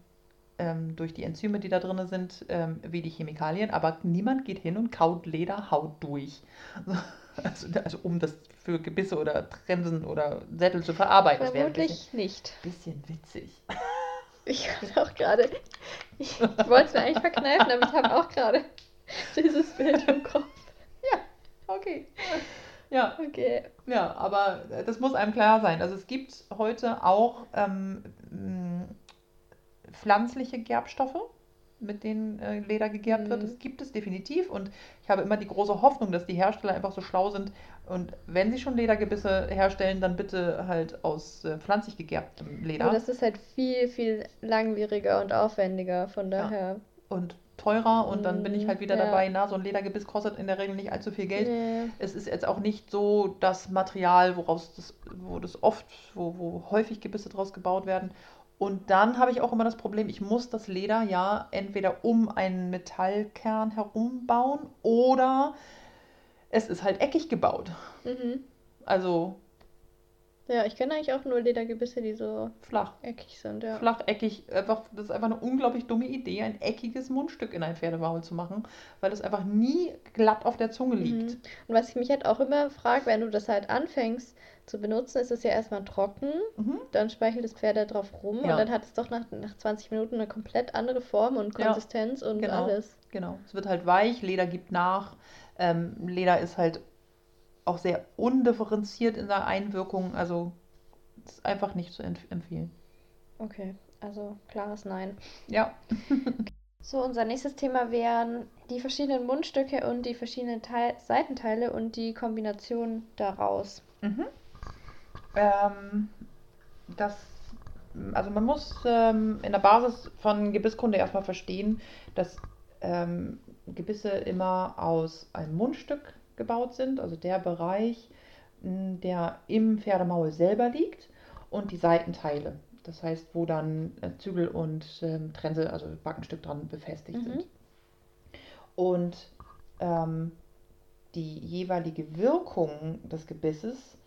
ähm, durch die Enzyme, die da drin sind, ähm, wie die Chemikalien. Aber niemand geht hin und kaut Lederhaut durch. Also, also um das für Gebisse oder Trensen oder Sättel zu verarbeiten. Vermutlich nicht. Bisschen witzig. Ich hatte auch gerade, ich wollte es mir eigentlich verkneifen, aber ich habe auch gerade dieses Bild im Kopf. Ja, okay. Ja. Okay. Ja, aber das muss einem klar sein. Also es gibt heute auch ähm, pflanzliche Gerbstoffe mit denen äh, Leder gegerbt mhm. wird. Das gibt es definitiv und ich habe immer die große Hoffnung, dass die Hersteller einfach so schlau sind und wenn sie schon Ledergebisse herstellen, dann bitte halt aus äh, pflanzlich gegerbtem Leder. Aber das ist halt viel, viel langwieriger und aufwendiger, von daher. Ja. Und teurer und dann bin ich halt wieder ja. dabei, na, so ein Ledergebiss kostet in der Regel nicht allzu viel Geld. Nee. Es ist jetzt auch nicht so das Material, woraus das, wo das oft, wo, wo häufig Gebisse draus gebaut werden. Und dann habe ich auch immer das Problem, ich muss das Leder ja entweder um einen Metallkern herum bauen oder es ist halt eckig gebaut. Mhm. Also. Ja, ich kenne eigentlich auch nur Ledergebisse, die so flach eckig sind. Ja. Flach, eckig. Einfach, das ist einfach eine unglaublich dumme Idee, ein eckiges Mundstück in ein Pferdemaul zu machen, weil das einfach nie glatt auf der Zunge liegt. Mhm. Und was ich mich halt auch immer frage, wenn du das halt anfängst, zu benutzen, ist es ja erstmal trocken, mhm. dann speichelt das Pferd da drauf rum ja. und dann hat es doch nach, nach 20 Minuten eine komplett andere Form und Konsistenz ja, und genau, alles. Genau, es wird halt weich, Leder gibt nach. Ähm, Leder ist halt auch sehr undifferenziert in der Einwirkung, also ist einfach nicht zu empfehlen. Okay, also klares Nein. Ja. so, unser nächstes Thema wären die verschiedenen Mundstücke und die verschiedenen Teil Seitenteile und die Kombination daraus. Mhm. Ähm, das, also man muss ähm, in der Basis von Gebisskunde erstmal verstehen, dass ähm, Gebisse immer aus einem Mundstück gebaut sind, also der Bereich, der im Pferdemaul selber liegt und die Seitenteile. Das heißt, wo dann äh, Zügel und ähm, Trense, also Backenstück dran befestigt mhm. sind. Und ähm, die jeweilige Wirkung des Gebisses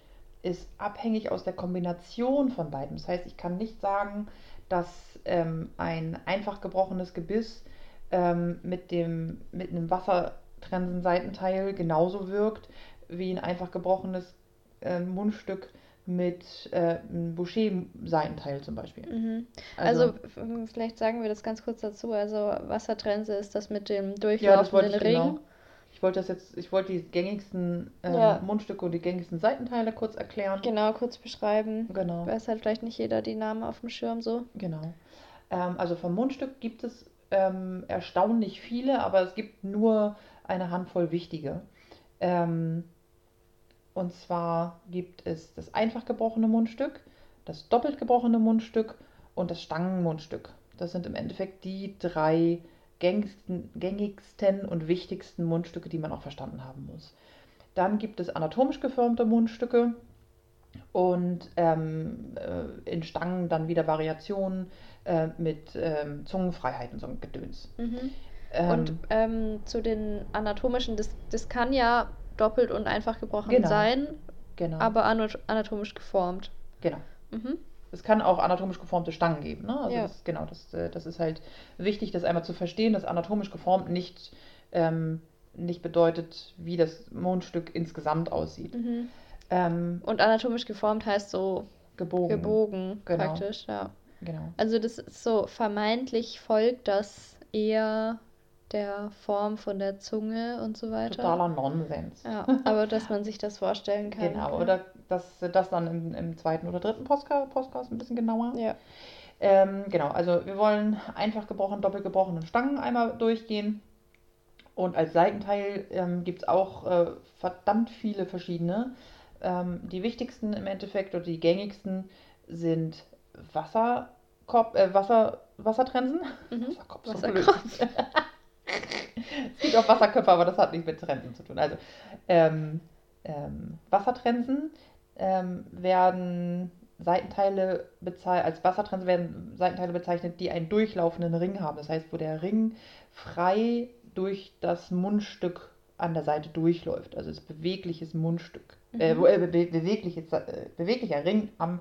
ist abhängig aus der Kombination von beiden. Das heißt, ich kann nicht sagen, dass ähm, ein einfach gebrochenes Gebiss ähm, mit, dem, mit einem Wassertrensen-Seitenteil genauso wirkt wie ein einfach gebrochenes äh, Mundstück mit äh, einem Boucher-Seitenteil zum Beispiel. Mhm. Also, also, vielleicht sagen wir das ganz kurz dazu. Also Wassertrense ist das mit dem durchlaufenden ja, Ring. Genau. Ich wollte das jetzt, ich wollte die gängigsten äh, ja. Mundstücke und die gängigsten Seitenteile kurz erklären. Genau, kurz beschreiben. Genau. Weiß halt vielleicht nicht jeder die Namen auf dem Schirm so. Genau. Ähm, also vom Mundstück gibt es ähm, erstaunlich viele, aber es gibt nur eine Handvoll wichtige. Ähm, und zwar gibt es das einfach gebrochene Mundstück, das doppelt gebrochene Mundstück und das Stangenmundstück. Das sind im Endeffekt die drei gängigsten, gängigsten und wichtigsten Mundstücke, die man auch verstanden haben muss. Dann gibt es anatomisch geformte Mundstücke und ähm, äh, in Stangen dann wieder Variationen äh, mit ähm, Zungenfreiheit und so ein Gedöns. Mhm. Ähm, und ähm, zu den anatomischen, das, das kann ja doppelt und einfach gebrochen genau. sein, genau. aber anatomisch geformt. Genau. Mhm. Es kann auch anatomisch geformte Stangen geben. Ne? Also ja. das, genau, das, äh, das ist halt wichtig, das einmal zu verstehen, dass anatomisch geformt nicht, ähm, nicht bedeutet, wie das Mundstück insgesamt aussieht. Mhm. Ähm, Und anatomisch geformt heißt so gebogen, gebogen genau. praktisch, ja. Genau. Also das ist so vermeintlich folgt das eher der Form von der Zunge und so weiter. Totaler Nonsens. Ja, aber dass man sich das vorstellen kann. Genau, ja. oder das, das dann im, im zweiten oder dritten Podcast, Podcast ein bisschen genauer. Ja. Ähm, genau, also wir wollen einfach gebrochen, doppelt gebrochenen Stangen einmal durchgehen. Und als Seitenteil ähm, gibt es auch äh, verdammt viele verschiedene. Ähm, die wichtigsten im Endeffekt oder die gängigsten sind Wasserkopf, äh, Wasser, Wassertrensen. Mhm. Wasserkopf, so es gibt auch Wasserköpfe, aber das hat nicht mit Trensen zu tun. Also ähm, ähm, Wassertrensen ähm, werden Seitenteile als Wassertrensen werden Seitenteile bezeichnet, die einen durchlaufenden Ring haben. Das heißt, wo der Ring frei durch das Mundstück an der Seite durchläuft. Also es ist bewegliches Mundstück. Äh, Mhm. äh, be bewegliches, äh, beweglicher Ring am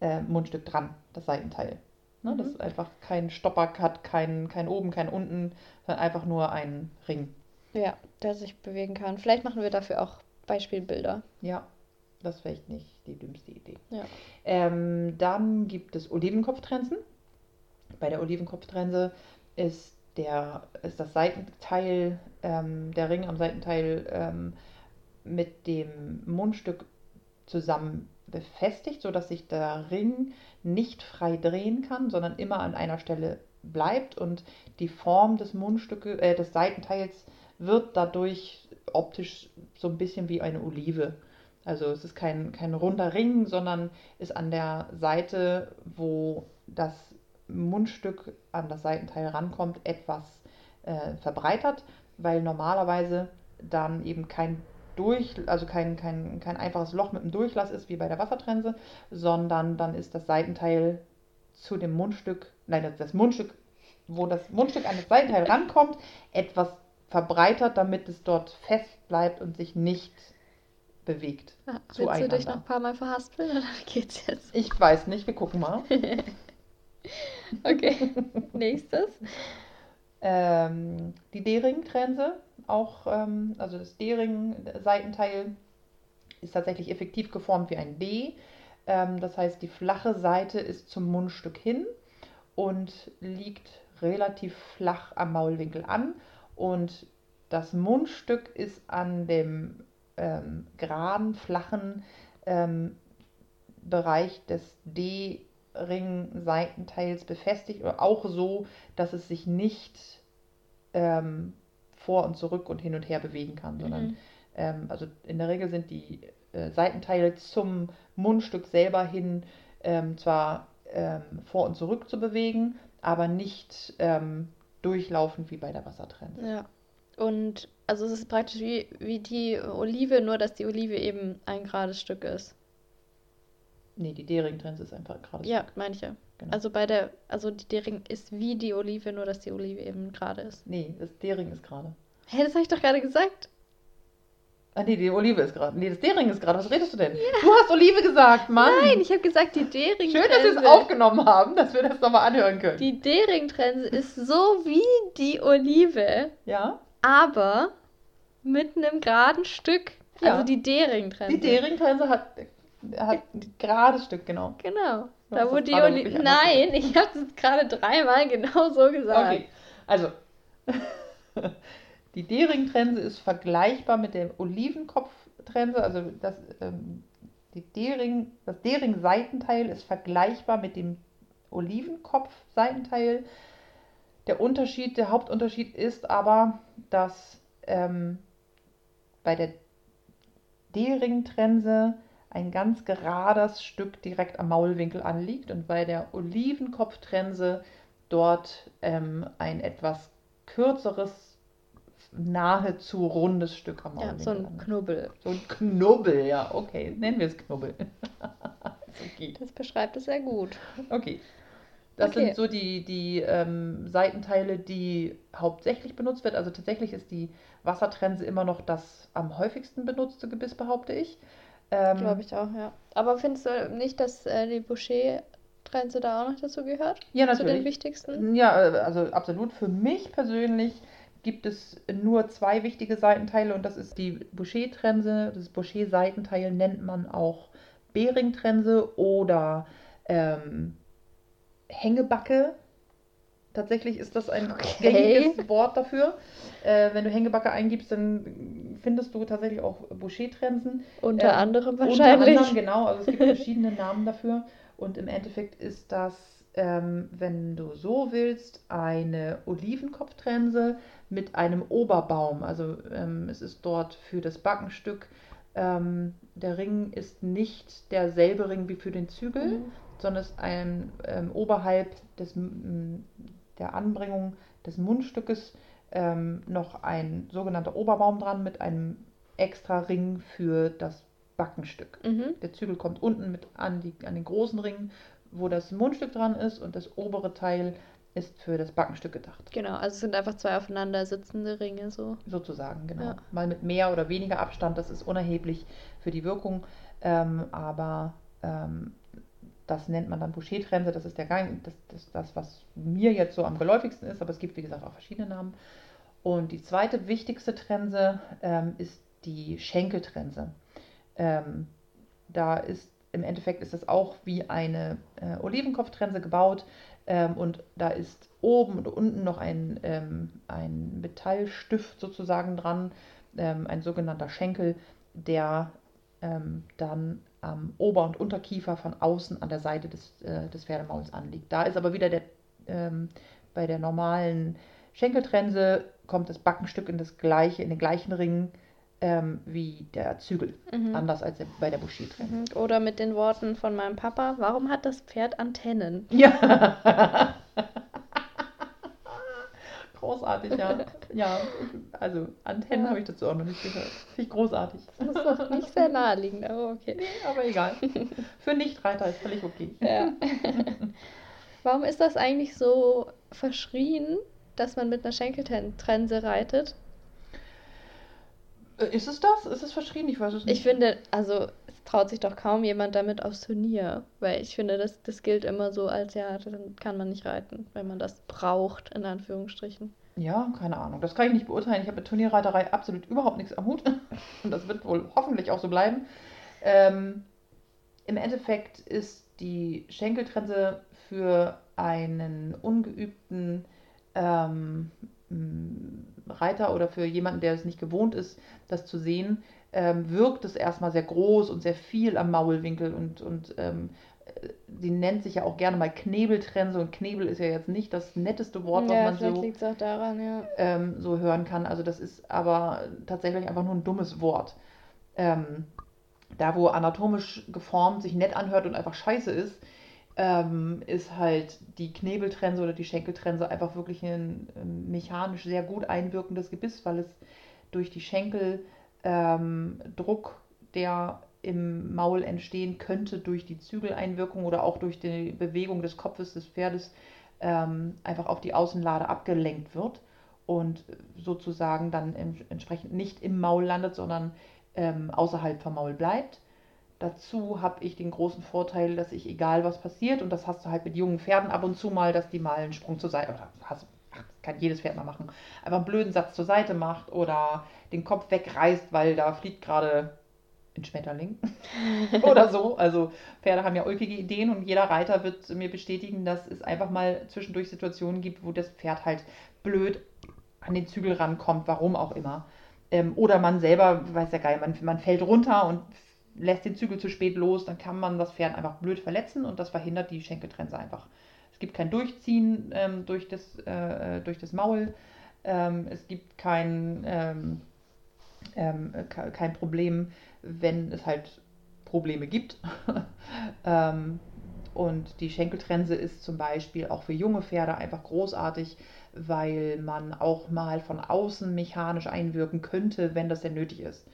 äh, Mundstück dran, das Seitenteil. Ne? Das Mhm. ist einfach kein Stopper hat, kein, kein oben, kein unten, sondern einfach nur ein Ring. ja, der sich bewegen kann. Vielleicht machen wir dafür auch Beispielbilder. Ja, das ist vielleicht nicht die dümmste Idee. Ja. Ähm, dann gibt es Olivenkopftrensen. Bei der Olivenkopftrense ist, der, ist das Seitenteil, ähm, der Ring am Seitenteil ähm, mit dem Mundstück zusammen befestigt, sodass sich der Ring nicht frei drehen kann, sondern immer an einer Stelle bleibt und die Form des Mundstücke, äh, des Seitenteils wird dadurch optisch so ein bisschen wie eine Olive. Also es ist kein, kein runder Ring, sondern ist an der Seite, wo das Mundstück an das Seitenteil rankommt, etwas äh, verbreitert, weil normalerweise dann eben kein durch, also kein, kein, kein einfaches Loch mit einem Durchlass ist wie bei der Wassertrense, sondern dann ist das Seitenteil zu dem Mundstück, nein, das, das Mundstück, wo das Mundstück an das Seitenteil rankommt, etwas verbreitert, damit es dort fest bleibt und sich nicht bewegt. Ja, willst du dich noch ein paar Mal verhaspeln oder wie geht's jetzt? Ich weiß nicht, wir gucken mal. Okay, nächstes. Ähm, die D-Ring-Trense, auch, ähm, also das D-Ring-Seitenteil ist tatsächlich effektiv geformt wie ein D. Ähm, das heißt, die flache Seite ist zum Mundstück hin und liegt relativ flach am Maulwinkel an. Und das Mundstück ist an dem ähm, geraden, flachen ähm, Bereich des D-Ring-Seitenteils befestigt oder auch so, dass es sich nicht ähm, vor und zurück und hin und her bewegen kann, sondern Mhm. ähm, also in der Regel sind die äh, Seitenteile zum Mundstück selber hin ähm, zwar ähm, vor und zurück zu bewegen, aber nicht ähm, durchlaufend wie bei der Wassertrense. Ja. Und also es ist praktisch wie, wie die Olive, nur dass die Olive eben ein gerades Stück ist. Nee, die D-Ring-Trense ist einfach gerade. Ja, meine ich ja. Genau. Also bei der, also die Dering ist wie die Olive, nur dass die Olive eben gerade ist. Nee, das D-Ring ist gerade. Hä, das habe ich doch gerade gesagt. Ah, nee, die Olive ist gerade. Nee, das D-Ring ist gerade. Was redest du denn? Du hast Olive gesagt, Mann. Nein, ich habe gesagt, die Dering. Schön, dass wir es aufgenommen haben, dass wir das nochmal anhören können. Die Dering-Trense ist so wie die Olive, ja? Aber mit einem geraden Stück. Ja. Also die Dering-Trense. Die D-Ring-Trense hat, hat ein gerades Stück, genau. Genau. Da wo die anders Nein, ich habe das gerade dreimal genau so gesagt. Okay, also die D-Ring-Trense ist vergleichbar mit der Olivenkopftrense. Also das, ähm, die D-Ring, das D-Ring-Seitenteil ist vergleichbar mit dem Olivenkopf-Seitenteil. Der Unterschied, der Hauptunterschied ist aber, dass ähm, bei der D-Ring-Trense ein ganz gerades Stück direkt am Maulwinkel anliegt und bei der Olivenkopftrense dort ähm, ein etwas kürzeres, nahezu rundes Stück am Ja, Maulwinkel so ein anliegt. Knubbel. So ein Knubbel, ja, okay. Nennen wir es Knubbel. geht. Das beschreibt es sehr gut. Okay. Das Okay. sind so die, die ähm, Seitenteile, die hauptsächlich benutzt wird. Also tatsächlich ist die Wassertrense immer noch das am häufigsten benutzte Gebiss, behaupte ich. Ähm, Glaube ich auch, ja. Aber findest du nicht, dass äh, die Boucher-Trense da auch noch dazu gehört? Ja, Zu den natürlich. wichtigsten? Ja, äh, also absolut. Für mich persönlich gibt es nur zwei wichtige Seitenteile und das ist die Boucher-Trense. Das Boucher-Seitenteil nennt man auch Bering-Trense oder ähm, Hängebacke. Tatsächlich ist das ein Okay. gängiges Wort dafür. Äh, wenn du Hängebacke eingibst, dann findest du tatsächlich auch Boucher-Trensen. Unter Ähm, anderem Unter wahrscheinlich. anderem, genau. Also es gibt verschiedene Namen dafür. Und im Endeffekt ist das, ähm, wenn du so willst, eine Olivenkopftrense mit einem Oberbaum. Also ähm, es ist dort für das Backenstück. Ähm, der Ring ist nicht derselbe Ring wie für den Zügel, Mhm. Sondern es ist ein ähm, oberhalb des, der Anbringung des Mundstückes ähm, noch ein sogenannter Oberbaum dran mit einem extra Ring für das Backenstück. Mhm. Der Zügel kommt unten mit an, die, an den großen Ring, wo das Mundstück dran ist und das obere Teil ist für das Backenstück gedacht. Genau, also es sind einfach zwei aufeinander sitzende Ringe so. Sozusagen, genau. Ja. Mal mit mehr oder weniger Abstand, das ist unerheblich für die Wirkung, ähm, aber ähm, das nennt man dann Boucher-Trense, das ist der Gang, das, das, das, was mir jetzt so am geläufigsten ist, aber es gibt wie gesagt auch verschiedene Namen. Und die zweite wichtigste Trense ähm, ist die Schenkeltrense. Ähm, da ist im Endeffekt ist das auch wie eine äh, Olivenkopftrense gebaut ähm, und da ist oben und unten noch ein, ähm, ein Metallstift sozusagen dran, ähm, ein sogenannter Schenkel, der ähm, dann am Ober- und Unterkiefer von außen an der Seite des, äh, des Pferdemauls anliegt. Da ist aber wieder der, ähm, bei der normalen Schenkeltrense kommt das Backenstück in das gleiche, in den gleichen Ring ähm, wie der Zügel. Mhm. Anders als bei der Boucher-Trense. Mhm. Oder mit den Worten von meinem Papa, warum hat das Pferd Antennen? Ja. großartig, ja. Ja, also Antennen Ja. habe ich dazu auch noch nicht gehört. Finde ich großartig. Das ist doch nicht sehr naheliegend, aber okay. Nee, aber egal. Für Nichtreiter ist völlig okay. Ja. Warum ist das eigentlich so verschrien, dass man mit einer Schenkeltrense reitet? Äh, Ist es das? Ist es verschrien? Ich weiß es nicht. Ich finde, also es traut sich doch kaum jemand damit aufs Turnier, weil ich finde, das, das gilt immer so als, ja, dann kann man nicht reiten, wenn man das braucht, in Anführungsstrichen. Ja, keine Ahnung. Das kann ich nicht beurteilen. Ich habe mit Turnierreiterei absolut überhaupt nichts am Hut. Und das wird wohl hoffentlich auch so bleiben. Ähm, Im Endeffekt ist die Schenkeltrense für einen ungeübten ähm, Reiter oder für jemanden, der es nicht gewohnt ist, das zu sehen, ähm, wirkt es erstmal sehr groß und sehr viel am Maulwinkel und, und ähm, äh, sie nennt sich ja auch gerne mal Knebeltrense und Knebel ist ja jetzt nicht das netteste Wort, was ja, man vielleicht so daran, ja. ähm, so hören kann. Also das ist aber tatsächlich einfach nur ein dummes Wort. Ähm, da, wo anatomisch geformt sich nett anhört und einfach scheiße ist, ähm, ist halt die Knebeltrense oder die Schenkeltrense einfach wirklich ein mechanisch sehr gut einwirkendes Gebiss, weil es durch die Schenkel ähm, der im Maul entstehen könnte, durch die Zügeleinwirkung oder auch durch die Bewegung des Kopfes des Pferdes ähm, einfach auf die Außenlade abgelenkt wird und sozusagen dann entsprechend nicht im Maul landet, sondern ähm, außerhalb vom Maul bleibt. Dazu habe ich den großen Vorteil, dass ich, egal was passiert, und das hast du halt mit jungen Pferden ab und zu mal, dass die mal einen Sprung zur Seite, oder hast, kann jedes Pferd mal machen, einfach einen blöden Satz zur Seite macht oder den Kopf wegreißt, weil da fliegt gerade ein Schmetterling oder so. Also Pferde haben ja ulkige Ideen und jeder Reiter wird mir bestätigen, dass es einfach mal zwischendurch Situationen gibt, wo das Pferd halt blöd an den Zügel rankommt, warum auch immer. Ähm, oder man selber, weiß ja geil, man, man fällt runter und lässt den Zügel zu spät los, dann kann man das Pferd einfach blöd verletzen und das verhindert die Schenkeltrense einfach. Es gibt kein Durchziehen ähm, durch, das, äh, durch das Maul, ähm, es gibt kein, ähm, ähm, ke- kein Problem, wenn es halt Probleme gibt. ähm, und die Schenkeltrense ist zum Beispiel auch für junge Pferde einfach großartig, weil man auch mal von außen mechanisch einwirken könnte, wenn das denn nötig ist.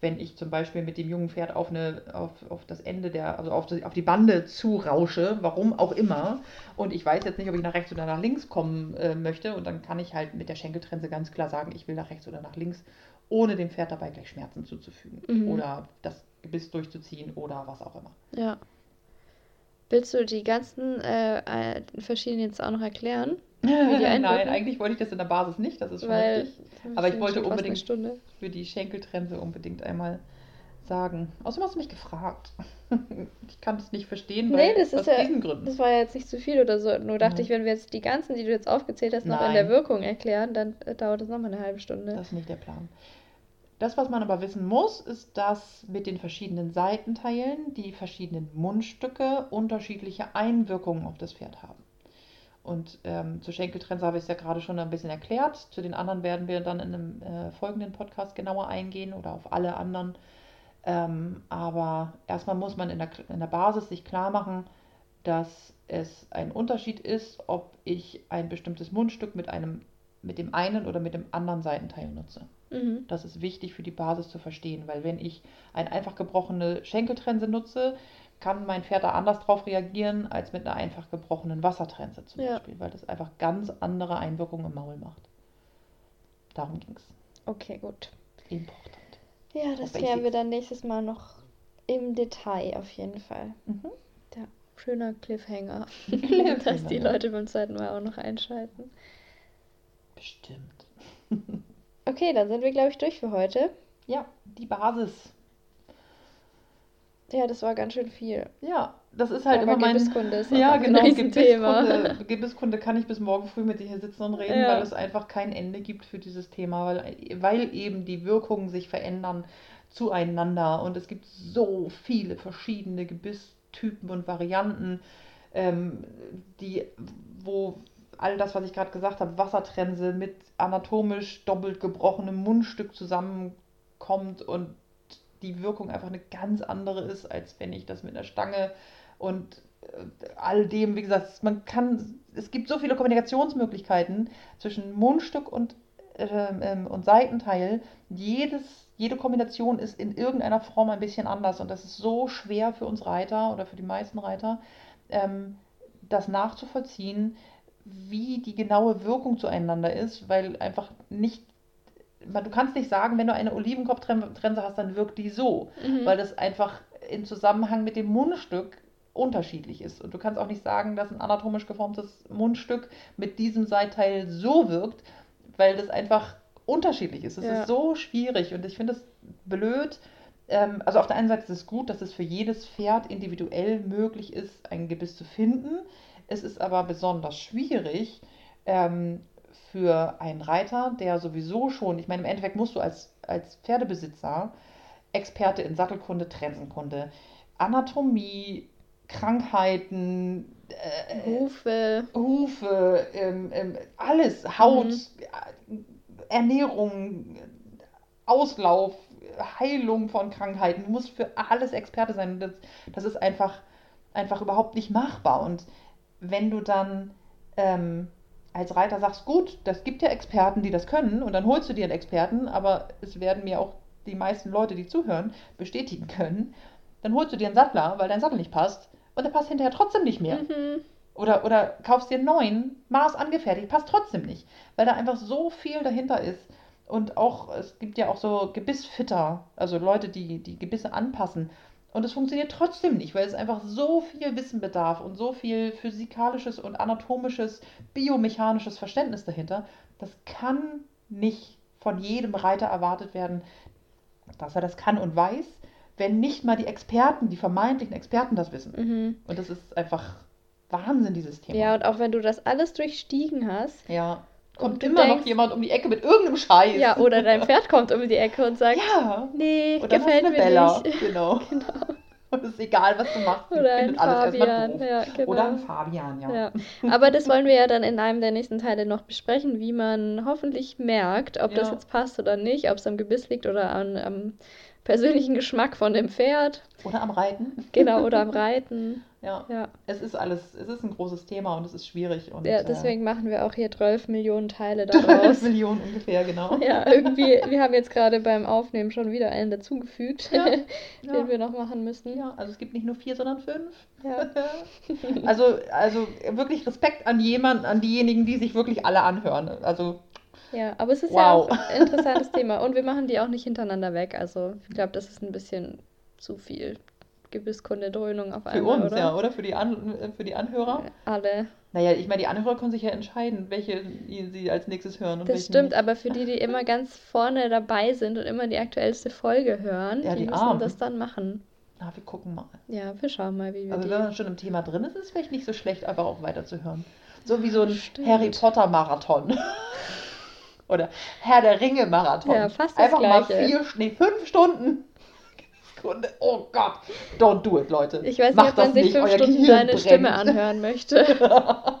Wenn ich zum Beispiel mit dem jungen Pferd auf, eine, auf, auf das Ende der, also auf die, auf die Bande zurausche, warum auch immer, und ich weiß jetzt nicht, ob ich nach rechts oder nach links kommen äh, möchte, und dann kann ich halt mit der Schenkeltrense ganz klar sagen, ich will nach rechts oder nach links, ohne dem Pferd dabei gleich Schmerzen zuzufügen Mhm. oder das Gebiss durchzuziehen oder was auch immer. Ja. Willst du die ganzen äh, äh, verschiedenen jetzt auch noch erklären? Nein, eigentlich wollte ich das in der Basis nicht, das ist schon Weil richtig. Aber ich wollte unbedingt- Stunde. Für die Schenkeltrense unbedingt einmal sagen. Außerdem hast du mich gefragt. ich kann das nicht verstehen, Nee, weil das aus ja, diesen Gründen. das war ja jetzt nicht zu viel oder so. Nur dachte Mhm. ich, wenn wir jetzt die ganzen, die du jetzt aufgezählt hast, noch in der Nein. Wirkung erklären, dann äh, dauert das nochmal eine halbe Stunde. Das ist nicht der Plan. Das, was man aber wissen muss, ist, dass mit den verschiedenen Seitenteilen die verschiedenen Mundstücke unterschiedliche Einwirkungen auf das Pferd haben. Und ähm, zu Schenkeltrense habe ich es ja gerade schon ein bisschen erklärt. Zu den anderen werden wir dann in einem äh, folgenden Podcast genauer eingehen oder auf alle anderen. Ähm, aber erstmal muss man in der, in der Basis sich klar machen, dass es ein Unterschied ist, ob ich ein bestimmtes Mundstück mit einem mit dem einen oder mit dem anderen Seitenteil nutze. Mhm. Das ist wichtig für die Basis zu verstehen, weil wenn ich eine einfach gebrochene Schenkeltrense nutze, kann mein Pferd da anders drauf reagieren als mit einer einfach gebrochenen Wassertrense zum Ja. Beispiel, weil das einfach ganz andere Einwirkungen im Maul macht. Darum ging es. Okay, gut. Important. Ja, das klären wir dann nächstes Mal noch im Detail auf jeden Fall. Mhm. Schöner Cliffhanger, Cliffhanger, dass die ja. Leute beim zweiten Mal auch noch einschalten. Bestimmt. Okay, dann sind wir, glaube ich, durch für heute. Ja, die Basis. Ja, das war ganz schön viel. Ja, das ist halt Aber immer mein. Gebisskunde ist Ja, genau. Gebisskunde, Gebisskunde kann ich bis morgen früh mit dir hier sitzen und reden, Ja. weil es einfach kein Ende gibt für dieses Thema, weil, weil eben die Wirkungen sich verändern zueinander und es gibt so viele verschiedene Gebisstypen und Varianten, ähm, die, wo all das, was ich gerade gesagt habe, Wassertrense mit anatomisch doppelt gebrochenem Mundstück zusammenkommt und die Wirkung einfach eine ganz andere ist, als wenn ich das mit einer Stange und äh, all dem, wie gesagt, man kann, es gibt so viele Kommunikationsmöglichkeiten zwischen Mundstück und, ähm, und Seitenteil. Jedes, jede Kombination ist in irgendeiner Form ein bisschen anders und das ist so schwer für uns Reiter oder für die meisten Reiter, ähm, das nachzuvollziehen, wie die genaue Wirkung zueinander ist, weil einfach nicht, man- du kannst nicht sagen, wenn du eine Olivenkopftrense hast, dann wirkt die so Mhm. weil das einfach im Zusammenhang mit dem Mundstück unterschiedlich ist. Und du kannst auch nicht sagen, dass ein anatomisch geformtes Mundstück mit diesem Seitteil so wirkt, weil das einfach unterschiedlich ist. Es Ja. ist so schwierig und ich finde es blöd. Ähm, also auf der einen Seite ist es gut, dass es für jedes Pferd individuell möglich ist, ein Gebiss zu finden. Es ist aber besonders schwierig ähm, für einen Reiter, der sowieso schon, ich meine, im Endeffekt musst du als, als Pferdebesitzer Experte in Sattelkunde, Trensenkunde, Anatomie, Krankheiten, äh, Hufe. Hufe, ähm, ähm, alles, Haut, äh, Ernährung, Auslauf, Heilung von Krankheiten. Du musst für alles Experte sein. Das, das ist einfach, einfach überhaupt nicht machbar. Und wenn du dann ähm, als Reiter sagst, gut, das gibt ja Experten, die das können, und dann holst du dir einen Experten, aber es werden mir auch die meisten Leute, die zuhören, bestätigen können, dann holst du dir einen Sattler, weil dein Sattel nicht passt, und der passt hinterher trotzdem nicht mehr. Mhm. Oder, oder kaufst dir einen neuen, Maß angefertigt, passt trotzdem nicht, weil da einfach so viel dahinter ist. Und auch, es gibt ja auch so Gebissfitter, also Leute, die die Gebisse anpassen. Und es funktioniert trotzdem nicht, weil es einfach so viel Wissen bedarf und so viel physikalisches und anatomisches, biomechanisches Verständnis dahinter. Das kann nicht von jedem Reiter erwartet werden, dass er das kann und weiß, wenn nicht mal die Experten, die vermeintlichen Experten das wissen. Mhm. Und das ist einfach Wahnsinn, dieses Thema. Ja, und auch wenn du das alles durchstiegen hast, Ja. Kommt immer noch denkst- jemand um die Ecke mit irgendeinem Scheiß. ja, oder dein Pferd kommt um die Ecke und sagt, Ja. nee, du gefällt mir Bella. nicht. Genau. Genau. Und es ist egal, was du machst. Oder ein findet alles erstmal Fabian. Ja, genau. Oder ein Fabian, ja. Ja, aber das wollen wir ja dann in einem der nächsten Teile noch besprechen, wie man hoffentlich merkt, ob das Ja. jetzt passt oder nicht, ob es am Gebiss liegt oder an, am persönlichen Geschmack von dem Pferd, Oder am Reiten. genau, oder am Reiten. Ja. Ja, Es ist alles, es ist ein großes Thema und es ist schwierig. Und, ja deswegen machen wir auch hier 12 Millionen Teile äh, 12 daraus. Millionen ungefähr, genau. Ja, irgendwie, wir haben jetzt gerade beim Aufnehmen schon wieder einen dazugefügt, Ja, den ja. wir noch machen müssen. Ja, also es gibt nicht nur vier, sondern fünf. Ja. Also, also wirklich Respekt an jemanden, an diejenigen, die sich wirklich alle anhören. Also, Ja, aber es ist Wow. ja auch ein interessantes Thema und wir machen die auch nicht hintereinander weg. Also ich glaube, das ist ein bisschen zu viel Gebisskunde-Dröhnung auf Für einmal, uns, oder? ja, oder? Für die, An äh, für die Anhörer? Alle. Naja, ich meine, die Anhörer können sich ja entscheiden, welche sie als nächstes hören und Das stimmt, nicht. aber für die, die immer ganz vorne dabei sind und immer die aktuellste Folge hören, Ja, die, die müssen Armen. das dann machen. Na, wir gucken mal. Ja, wir schauen mal, wie wir Also die... wenn man schon im Thema drin ist, ist es vielleicht nicht so schlecht, einfach auch weiterzuhören. So wie so ein Stimmt. Harry Potter Marathon. Oder Herr der Ringe Marathon. Ja, fast das Einfach mal Gleiche. vier, nee, fünf Stunden. Sekunde. Oh Gott. Don't do it, Leute. Ich weiß Macht nicht, ob man sich fünf Stunden Gehirn deine Stimme anhören möchte.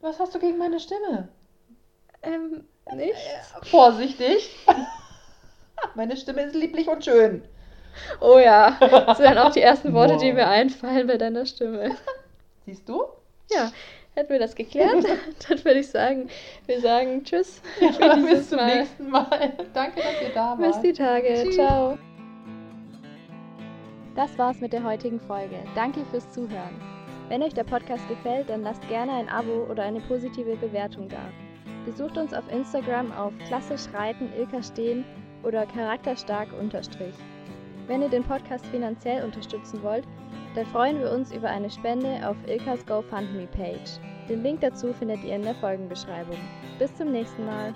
Was hast du gegen meine Stimme? ähm, nicht? Vorsichtig. Meine Stimme ist lieblich und schön. Oh ja, das wären auch die ersten Worte, die Wow. mir einfallen bei deiner Stimme. Siehst du? Ja, hätten wir das geklärt, dann würde ich sagen, wir sagen Tschüss für Bis zum Mal. nächsten Mal. Danke, dass ihr da Bis wart. die Tage. Tschüss. Ciao. Das war's mit der heutigen Folge. Danke fürs Zuhören. Wenn euch der Podcast gefällt, dann lasst gerne ein Abo oder eine positive Bewertung da. Besucht uns auf Instagram auf klassisch reiten Ilka stehen oder charakterstark unterstrich. Wenn ihr den Podcast finanziell unterstützen wollt, dann freuen wir uns über eine Spende auf Ilkas GoFundMe Page. Den Link dazu findet ihr in der Folgenbeschreibung. Bis zum nächsten Mal.